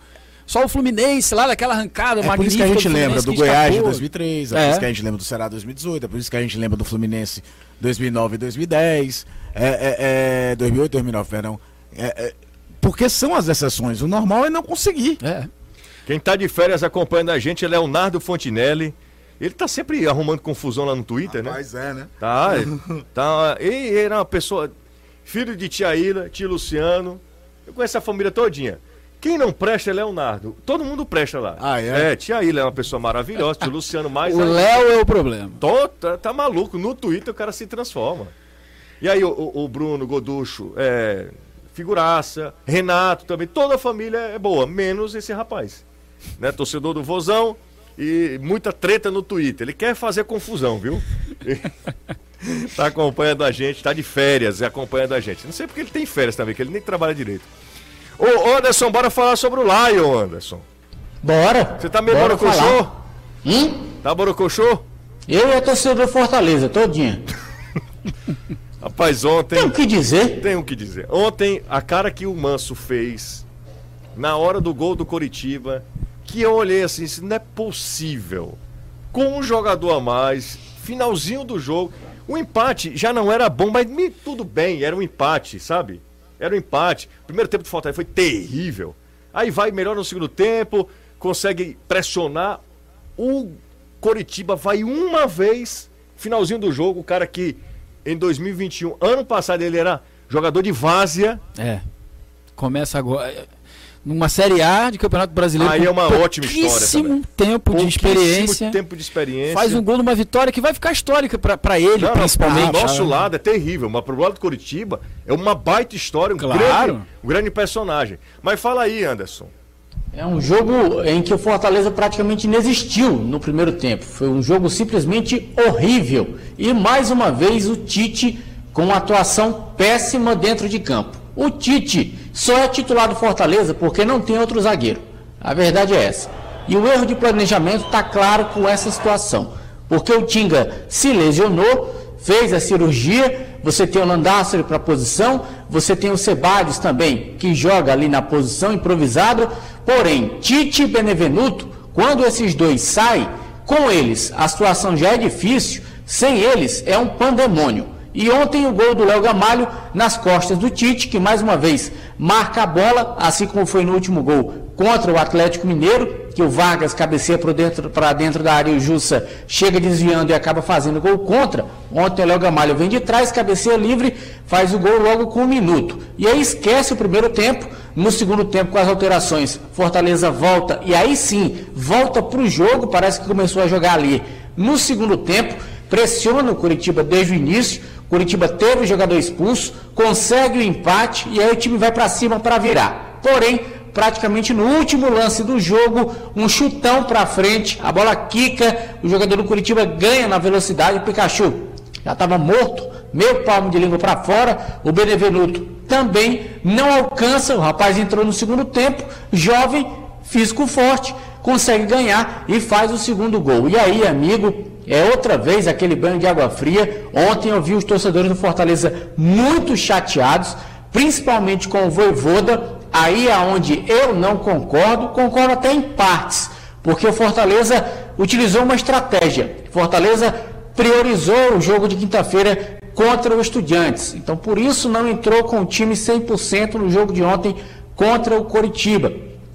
Só o Fluminense lá daquela arrancada É por isso que a gente do lembra Fluminense do Goiás de escapou. 2003, é, É. por isso que a gente lembra do Ceará 2018, é por isso que a gente lembra do Fluminense 2009 e 2010, é, é, é, 2008 2009, perdão. É, é, porque são as exceções, o normal é não conseguir. É. Quem tá de férias acompanhando a gente é Leonardo Fontinelli. Ele tá sempre arrumando confusão lá no Twitter, né? é, né? Tá, tá. E ele era uma pessoa. Filho de tia Ilha, tio Luciano. Eu conheço a família todinha. Quem não presta é Leonardo. Todo mundo presta lá. Ah, é? É, tia Ilha é uma pessoa maravilhosa, tio Luciano mais. O ainda. Léo é o problema. Tô, tá, tá maluco. No Twitter o cara se transforma. E aí o, o- o Bruno Goducho é figuraça, Renato também, toda a família é boa, menos esse rapaz. Né? Torcedor do Vozão e muita treta no Twitter. Ele quer fazer confusão, viu? tá acompanhando a gente, tá de férias e acompanhando a gente. Não sei porque ele tem férias também, que ele nem trabalha direito. Ô Anderson, bora falar sobre o Lion, Anderson. Bora. Você tá meio Bora borocochô? Hum? Tá borocochô? Eu e a torcida do Fortaleza, todinha. Rapaz, ontem. Tem o que dizer. Tenho o que dizer. Ontem, a cara que o Manso fez na hora do gol do Coritiba, que eu olhei assim, isso não é possível. Com um jogador a mais, finalzinho do jogo, o empate já não era bom, mas tudo bem, era um empate, sabe? Era um empate. O primeiro tempo do Fortaleza foi terrível. Aí vai melhor no segundo tempo, consegue pressionar. O Coritiba vai uma vez, finalzinho do jogo, o cara que em 2021, ano passado ele era jogador de várzea, É. Começa agora. Numa Série A de Campeonato Brasileiro. Aí com é uma ótima história também. tempo de experiência. tempo de experiência. Faz um gol numa vitória que vai ficar histórica pra ele, Não, principalmente. Do nosso lado é terrível, mas pro lado do Curitiba é uma baita história, um, Claro. grande, um grande personagem. Mas fala aí, Anderson. É um jogo em que o Fortaleza praticamente inexistiu no primeiro tempo. Foi um jogo simplesmente horrível. E mais uma vez o Tite com uma atuação péssima dentro de campo. O Tite só é titular do Fortaleza porque não tem outro zagueiro. A verdade é essa. E o erro de planejamento está claro com essa situação. Porque o Tinga se lesionou, fez a cirurgia, você tem o Landácer para a posição, você tem o Sebadios também, que joga ali na posição improvisado. Porém, Tite e Benevenuto, quando esses dois saem, com eles a situação já é difícil, sem eles é um pandemônio. E ontem o gol do Léo Gamalho nas costas do Tite, que mais uma vez marca a bola, assim como foi no último gol contra o Atlético Mineiro, que o Vargas cabeceia para dentro, dentro da área e o Jussa chega desviando e acaba fazendo gol contra. Ontem o Léo Gamalho vem de trás, cabeceia livre, faz o gol logo com um minuto. E aí esquece o primeiro tempo, no segundo tempo com as alterações, Fortaleza volta e aí sim, volta para o jogo, parece que começou a jogar ali no segundo tempo, pressiona o Curitiba desde o início, Curitiba teve o jogador expulso, consegue o empate e aí o time vai para cima para virar. Porém, praticamente no último lance do jogo, um chutão para frente, a bola quica, o jogador do Curitiba ganha na velocidade, o Pikachu já estava morto, meio palmo de língua para fora, o Benevenuto também não alcança, o rapaz entrou no segundo tempo, jovem, físico forte, consegue ganhar e faz o segundo gol. E aí, amigo, é outra vez aquele banho de água fria. Ontem eu vi os torcedores do Fortaleza muito chateados, principalmente com o Voivoda, aí aonde eu não concordo, concordo até em partes, porque o Fortaleza utilizou uma estratégia. Fortaleza priorizou o jogo de quinta-feira contra o Estudiantes. Então, por isso não entrou com o time 100% no jogo de ontem contra o Coritiba.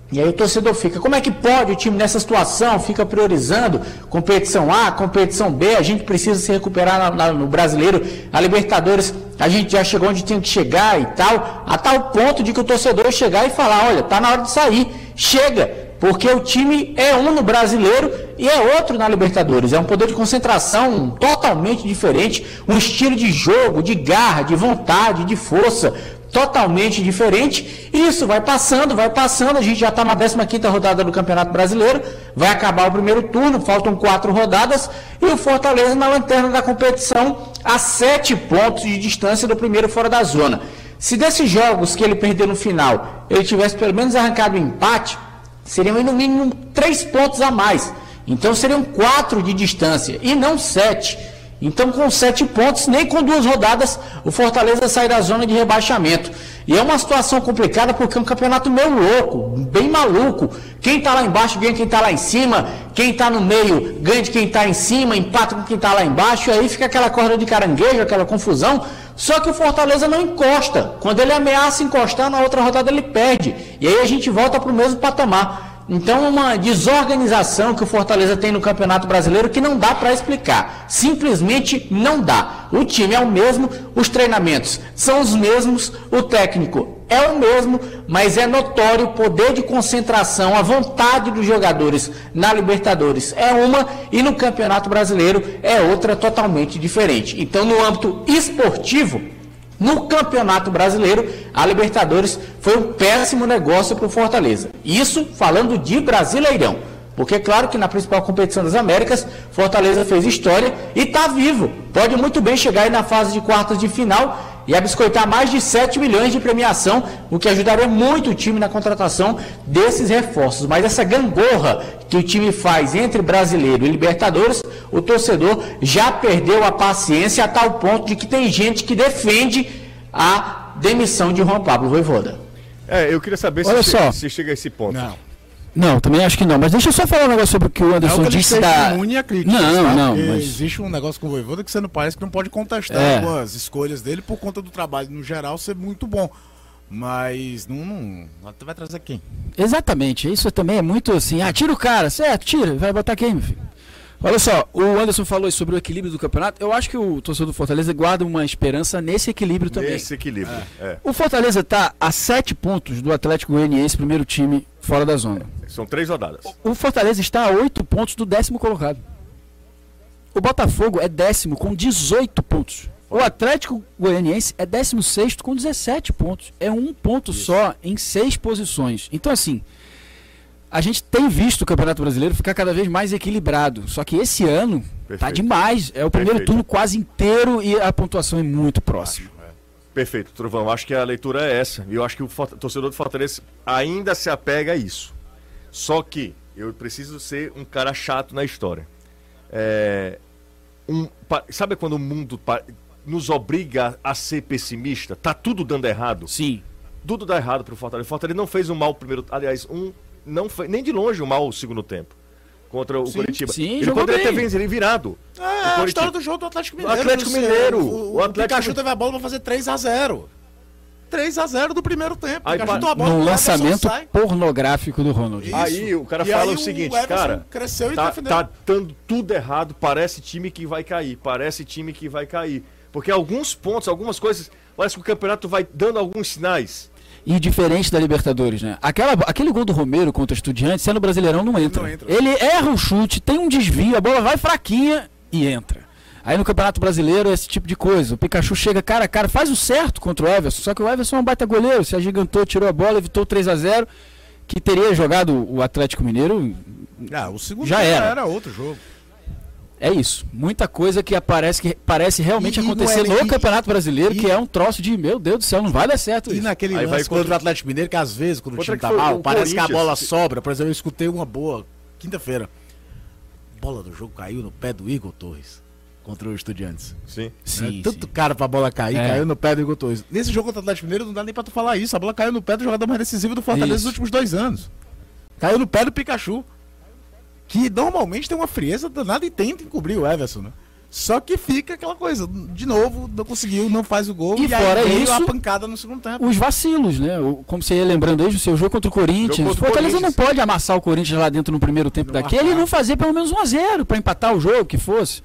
E aí o torcedor fica, como é que pode o time nessa situação fica priorizando competição A, competição B, a gente precisa se recuperar na, na, no brasileiro, a Libertadores, a gente já chegou onde tem que chegar e tal, a tal ponto de que o torcedor chegar e falar, olha, tá na hora de sair, chega, porque o time é um no brasileiro e é outro na Libertadores. É um poder de concentração totalmente diferente, um estilo de jogo, de garra, de vontade, de força totalmente diferente. Isso vai passando, vai passando. A gente já está na 15 rodada do Campeonato Brasileiro. Vai acabar o primeiro turno, faltam quatro rodadas. E o Fortaleza na lanterna da competição, a sete pontos de distância do primeiro fora da zona. Se desses jogos que ele perdeu no final, ele tivesse pelo menos arrancado o um empate, seriam no mínimo três pontos a mais. Então seriam quatro de distância e não sete. Então, com sete pontos, nem com duas rodadas, o Fortaleza sai da zona de rebaixamento. E é uma situação complicada porque é um campeonato meio louco, bem maluco. Quem está lá embaixo ganha quem está lá em cima, quem está no meio ganha de quem está em cima, empata com quem está lá embaixo, e aí fica aquela corda de caranguejo, aquela confusão. Só que o Fortaleza não encosta. Quando ele ameaça encostar, na outra rodada ele perde. E aí a gente volta para o mesmo patamar. Então, uma desorganização que o Fortaleza tem no Campeonato Brasileiro que não dá para explicar. Simplesmente não dá. O time é o mesmo, os treinamentos são os mesmos, o técnico é o mesmo, mas é notório o poder de concentração, a vontade dos jogadores na Libertadores é uma e no Campeonato Brasileiro é outra totalmente diferente. Então, no âmbito esportivo, no Campeonato Brasileiro, a Libertadores foi um péssimo negócio para o Fortaleza. Isso falando de Brasileirão. Porque é claro que na principal competição das Américas, Fortaleza fez história e está vivo. Pode muito bem chegar aí na fase de quartas de final e abiscoitar mais de 7 milhões de premiação, o que ajudaria muito o time na contratação desses reforços. Mas essa gangorra que o time faz entre brasileiro e Libertadores, o torcedor já perdeu a paciência a tal ponto de que tem gente que defende a demissão de Juan Pablo Voivoda. É, eu queria saber Olha se, só. chega, se chega a esse ponto. Não. Não, também acho que não. Mas deixa eu só falar um negócio sobre o que o Não Anderson que ele disse da. imune a críticas, Não, tá? não, mas. Existe um negócio com o Voivoda que você não parece que não pode contestar É. algumas escolhas dele por conta do trabalho no geral ser muito bom. Mas não, não vai trazer quem? Exatamente, isso também é muito assim, ah, tira o cara, certo, tira, vai botar quem, meu filho? Olha só, o Anderson falou sobre o equilíbrio do campeonato, eu acho que o torcedor do Fortaleza guarda uma esperança nesse equilíbrio também. Nesse equilíbrio. É. O Fortaleza está a sete pontos do Atlético Goianiense, primeiro time fora da zona. São três rodadas. O Fortaleza está a oito pontos do décimo colocado. O Botafogo é décimo com 18 pontos. O Atlético Goianiense é 16 com 17 pontos. É um ponto só em seis posições. Então, assim, a gente tem visto o Campeonato Brasileiro ficar cada vez mais equilibrado. Só que esse ano tá Perfeito. demais. É o primeiro Perfeito. turno quase inteiro e a pontuação é muito próxima. Perfeito, Trovão. Acho que a leitura é essa. E eu acho que o torcedor do Fortaleza ainda se apega a isso. Só que eu preciso ser um cara chato na história. É, um- sabe quando o mundo nos obriga a ser pessimista? Tá tudo dando errado. Sim. Tudo dá errado pro Fortaleza. O Fortaleza não fez um mal primeiro. Aliás, um não foi nem de longe um mal o segundo tempo contra o Curitiba. sim, Ele jogou poderia ter bem. vencido virado. É, O a história do jogo do Atlético Mineiro. Atlético Luciano. Mineiro. O, O o Atlético- Pikachu teve a bola pra fazer 3x0. 3x0 do primeiro tempo. Aí, Pikachu pa- a bola, No o lançamento pornográfico do Ronald. Isso. Aí o cara E fala aí o seguinte, Everson cara, cresceu e tá, defendeu. tá dando tudo errado, parece time que vai cair, parece time que vai cair. Porque alguns pontos, algumas coisas, parece que o campeonato vai dando alguns sinais. E diferente da Libertadores, né? Aquela, aquele gol do Romero contra o Estudiantes, sendo brasileirão, não entra. Não entra. Ele erra o chute, tem um desvio, a bola vai fraquinha e entra. Aí no Campeonato Brasileiro é esse tipo de coisa. O Pikachu chega cara a cara, faz o certo contra o Everson, só que o Everson é um baita goleiro, se agigantou, tirou a bola, evitou 3 a 0 que teria jogado o Atlético Mineiro. Ah, o segundo Já tempo era. outro jogo. É isso. Muita coisa que aparece que parece realmente E- e acontecer é- no e- Campeonato Brasileiro, e- que é um troço de, meu Deus do céu, não vai dar certo E isso. naquele Aí lance vai contra contra- o Atlético Mineiro, que às vezes, quando o Contra time que tá foi mal, o parece que a bola sobra. Por exemplo, eu escutei uma boa quinta-feira. Bola do jogo caiu no pé do Igor Torres contra o Estudiantes. Sim. Sim, Né? Tanto sim. cara pra bola cair, É. caiu no pé do Igor Torres. Nesse jogo contra o Atlético Mineiro não dá nem pra tu falar isso. A bola caiu no pé do jogador mais decisivo do Fortaleza Isso. nos últimos dois anos. Caiu no pé do Pikachu. Que normalmente tem uma frieza danada e tenta encobrir o Everson, né? Só que fica aquela coisa, de novo, não conseguiu, não faz o gol. E aí fora veio isso, a pancada no segundo tempo. Os vacilos, né? Como você ia lembrando aí, o seu jogo contra o Corinthians. Contra o Fortaleza não pode amassar o Corinthians lá dentro no primeiro tempo Não daquele e não fazer pelo menos 1 a 0 para empatar o jogo, que fosse.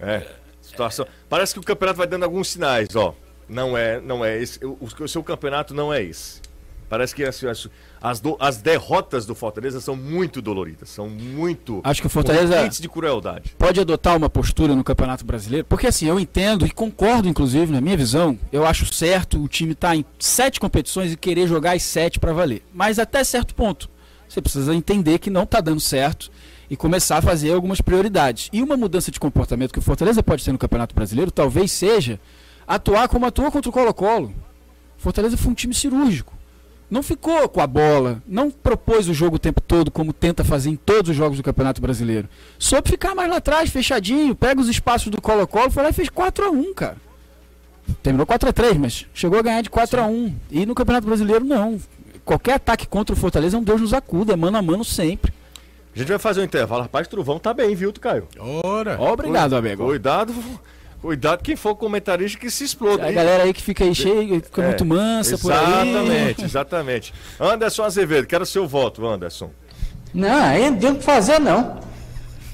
É, situação. Parece que o campeonato vai dando alguns sinais, ó. Não é, não é esse. O, o seu campeonato não é esse. Parece que assim, as, as, do- as derrotas do Fortaleza são muito doloridas, são muito. Acho que o Fortaleza- de crueldade. pode adotar uma postura no Campeonato Brasileiro, porque assim, eu entendo e concordo, inclusive, na minha visão, eu acho certo o time estar em sete competições e querer jogar as sete para valer. Mas até certo ponto. Você precisa entender que não está dando certo e começar a fazer algumas prioridades. E uma mudança de comportamento que o Fortaleza pode ter no Campeonato Brasileiro talvez seja atuar como atuou contra o Colo-Colo. Fortaleza foi um time cirúrgico. Não ficou com a bola, não propôs o jogo o tempo todo, como tenta fazer em todos os jogos do Campeonato Brasileiro. Soube ficar mais lá atrás, fechadinho, pega os espaços do Colo-Colo, foi lá e fez 4x1, cara. Terminou 4x3, mas chegou a ganhar de 4x1. E no Campeonato Brasileiro, não. Qualquer ataque contra o Fortaleza é um Deus nos acuda, é mano a mano sempre. A gente vai fazer um intervalo. Rapaz, Truvão tá bem, viu, tu Caio? Ora. Obrigado, amigo. Cuidado, cuidado quem for comentarista que se exploda. A hein? galera aí que fica aí cheia, fica É, muito mansa por aí. Exatamente, exatamente. Anderson Azevedo, quero seu voto, Anderson. Não, aí não tem o que fazer, não.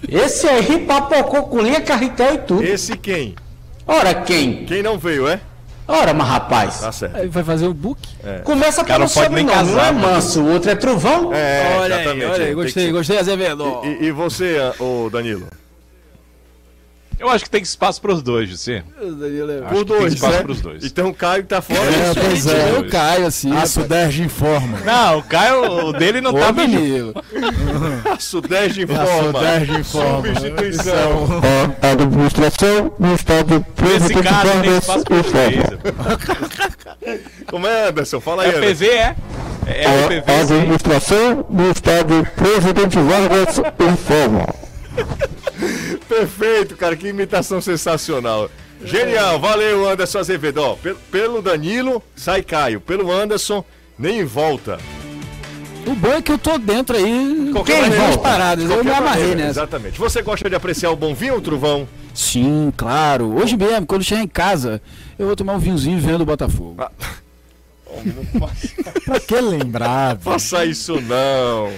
Esse aí papocou com linha, carretel e tudo. Esse quem? Ora, quem? Quem não veio, é? Ora, mas rapaz. Tá certo. Aí vai fazer o book. Começa cara pelo sobrenome, um é manso, o outro é trovão. É, olha aí, exatamente. olha aí, Tem que gostei, gostei, Azevedo. E, e você, ô Danilo? Eu acho que tem espaço para os dois, José. Acho que tem espaço né? pros dois. Então o Caio tá fora. É, pois é. Eu caio assim. A Suderge informa. Não, o Caio, o dele não tá bem. Danilo. A Sudeste A informa. Suderge informa. Substituição. A administração no estado Nesse caso tem espaço para os dois. Como é, Anderson? Fala aí, É. PV, é? É o PV, sim. administração no estado Presidente Vargas informa. Perfeito, cara. Que imitação sensacional. Genial. Valeu, Anderson Azevedo. Ó, pelo, Danilo, sai Caio. Pelo Anderson, nem volta. O bom é que eu tô dentro aí. Qualquer maneira. as paradas? Eu me amarrei maneira, nessa. Exatamente. Você gosta de apreciar o bom vinho, Truvão? Sim, claro. Hoje mesmo, quando chegar em casa, eu vou tomar um vinhozinho vendo o Botafogo. Ah. Pra que lembrar? Faça isso não.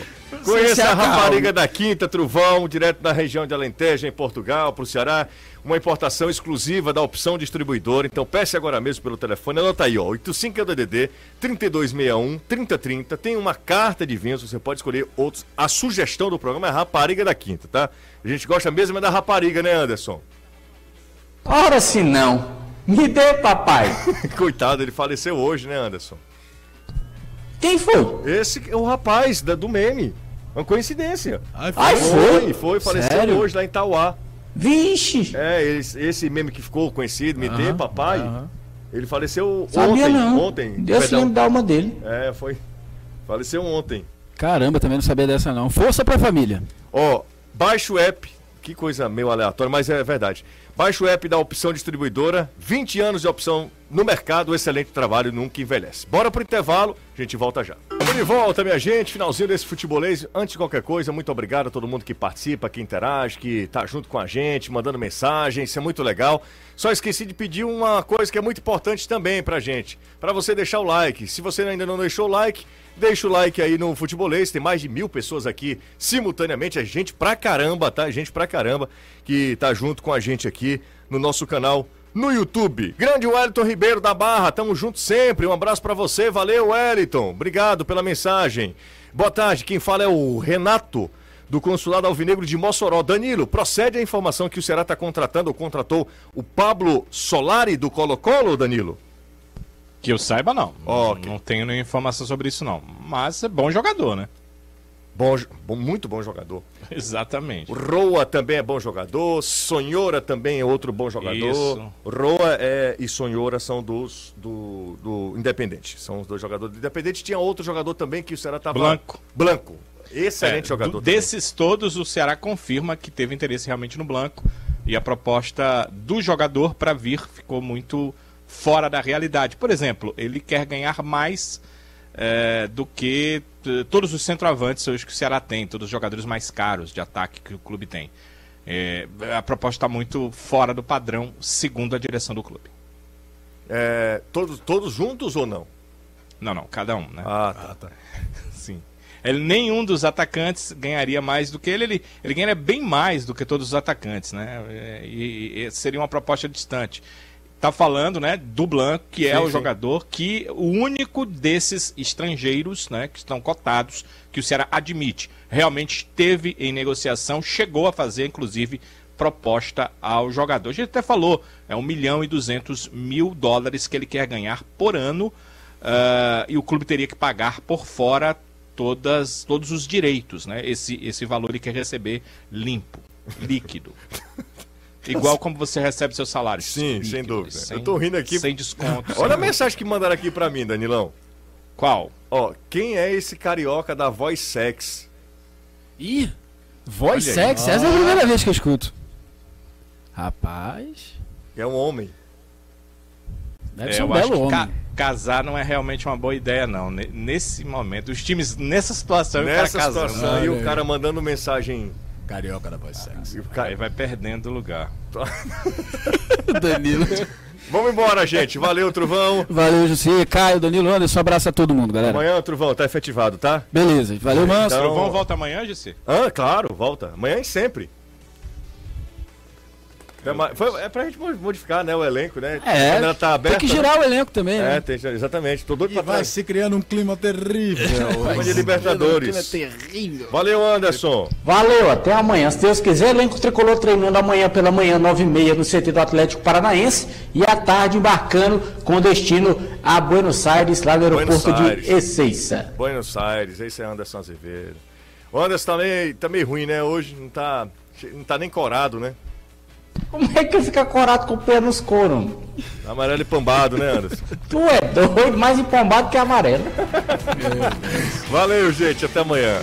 Conheça a rapariga da Quinta Truvão, direto da região de Alentejo, em Portugal, para o Ceará. Uma importação exclusiva da opção distribuidora. Então peça agora mesmo pelo telefone. Anota aí, ó. 85 é o DDD 3261 3030. Tem uma carta de vinhos, você pode escolher outros. A sugestão do programa é rapariga da Quinta, tá? A gente gosta mesmo é da rapariga, né, Anderson? Ora, se não. Me dê, papai. Coitado, ele faleceu hoje, né, Anderson? Quem foi? Esse é o rapaz da, do meme. Uma coincidência. Ai, Ai, foi. Foi, foi, faleceu Sério? hoje lá em Tauá. Vixe. É, esse, esse meme que ficou conhecido, Me dê, papai, ele faleceu Sabia ontem. não. Ontem. Deus se lembra da alma dele. É, foi. Faleceu ontem. Caramba, também não sabia dessa não. Força pra família. Ó, baixa o app. Que coisa meio aleatória, mas é verdade. Baixa o app da opção distribuidora. 20 anos de opção no mercado. Excelente trabalho, nunca envelhece. Bora pro intervalo, a gente volta já. De volta, minha gente. Finalzinho desse futebolês. Antes de qualquer coisa, muito obrigado a todo mundo que participa, que interage, que tá junto com a gente, mandando mensagem. Isso é muito legal. Só esqueci de pedir uma coisa que é muito importante também pra gente. Pra você deixar o like. Se você ainda não deixou o like, Deixa o like aí no Futebolês, tem mais de mil pessoas aqui simultaneamente, é gente pra caramba, tá? Gente pra caramba que tá junto com a gente aqui no nosso canal no YouTube. Grande Wellington Ribeiro da Barra, tamo junto sempre. Um abraço pra você, valeu Wellington. Obrigado pela mensagem. Boa tarde, quem fala é o Renato do Consulado Alvinegro de Mossoró. Danilo, procede a informação que o Ceará está contratando ou contratou o Pablo Solari do Colo-Colo, Danilo? Que eu saiba, não. Ok. Não tenho nenhuma informação sobre isso, não. Mas é bom jogador, né? Bom, bom- muito bom jogador. Exatamente. O Roa também é bom jogador, Sonhora também é outro bom jogador. Isso. Roa é, e Sonhora são dos do, do Independente. São os dois jogadores do Independente. Tinha outro jogador também que o Ceará tava. Blanco. Blanco. Excelente É, jogador. do- desses todos, o Ceará confirma que teve interesse realmente no Blanco. E a proposta do jogador para vir ficou muito fora da realidade. Por exemplo, ele quer ganhar mais eh, do que todos os centroavantes hoje que o Ceará tem, todos os jogadores mais caros de ataque que o clube tem. É, a proposta está muito fora do padrão, segundo a direção do clube. É, todos, todos juntos ou não? Não, não, cada um, né? Ah, tá. Sim. Ele, nenhum dos atacantes ganharia mais do que ele. Ele, ele ganharia bem mais do que todos os atacantes, né? É, E, e seria uma proposta distante. Tá falando, né, do Blanco, que é Sim, o sim. jogador que o único desses estrangeiros, né, que estão cotados, que o Ceará admite, realmente esteve em negociação, chegou a fazer, inclusive, proposta ao jogador. A gente até falou, é 1 milhão e 200 mil dólares que ele quer ganhar por ano ah, e o clube teria que pagar por fora todas, todos os direitos, né? Esse, esse valor ele quer receber limpo, líquido. Igual como você recebe seu salário. Sim, sem dúvida. sem- Eu tô rindo aqui. Sem desconto. sem Olha a nada. mensagem que mandaram aqui pra mim, Danilão. Qual? Ó, quem é esse carioca da voz sex? Ih, voz Olha aí. sexy, essa é a primeira vez que eu escuto. Rapaz, É um homem. deve É, ser um eu acho belo que homem. ca- casar não é realmente uma boa ideia, não. Ne- Nesse momento, os times nessa situação, e o Nessa cara casando. situação, e Olha o cara mandando mensagem. Carioca da voz sexy. e o Aí cara- vai perdendo lugar. Danilo. Vamos embora, gente. Valeu, Truvão. Valeu, José, Caio, Danilo, Anderson, abraço a todo mundo, galera. Amanhã, Truvão, tá efetivado, tá? Beleza, valeu, Manso. Então- Trovão volta amanhã, Gissi? Ah, claro, volta. Amanhã e sempre. É, ma- foi- é pra gente modificar, né, o elenco, né? É, Quando ela tá aberta, tem que girar o elenco também, né? né? É, tem, exatamente. Tô doido E pra vai trás. se criando um clima terrível. Clima de Libertadores. terrível. Valeu, Anderson. Valeu, até amanhã. Se Deus quiser, elenco tricolor treinando amanhã pela manhã, 9h30, no CT do Atlético Paranaense. E à tarde embarcando com destino a Buenos Aires, lá no aeroporto de Ezeiza. Buenos Aires, esse é Anderson Azevedo. O Anderson tá meio, tá meio ruim, né? Hoje não tá, não tá nem corado, né? Como é que fica corado com o pé nos coros? Amarelo e pambado, né, Anderson? Tu é doido, mais empombado que amarelo. Valeu, gente. Até amanhã.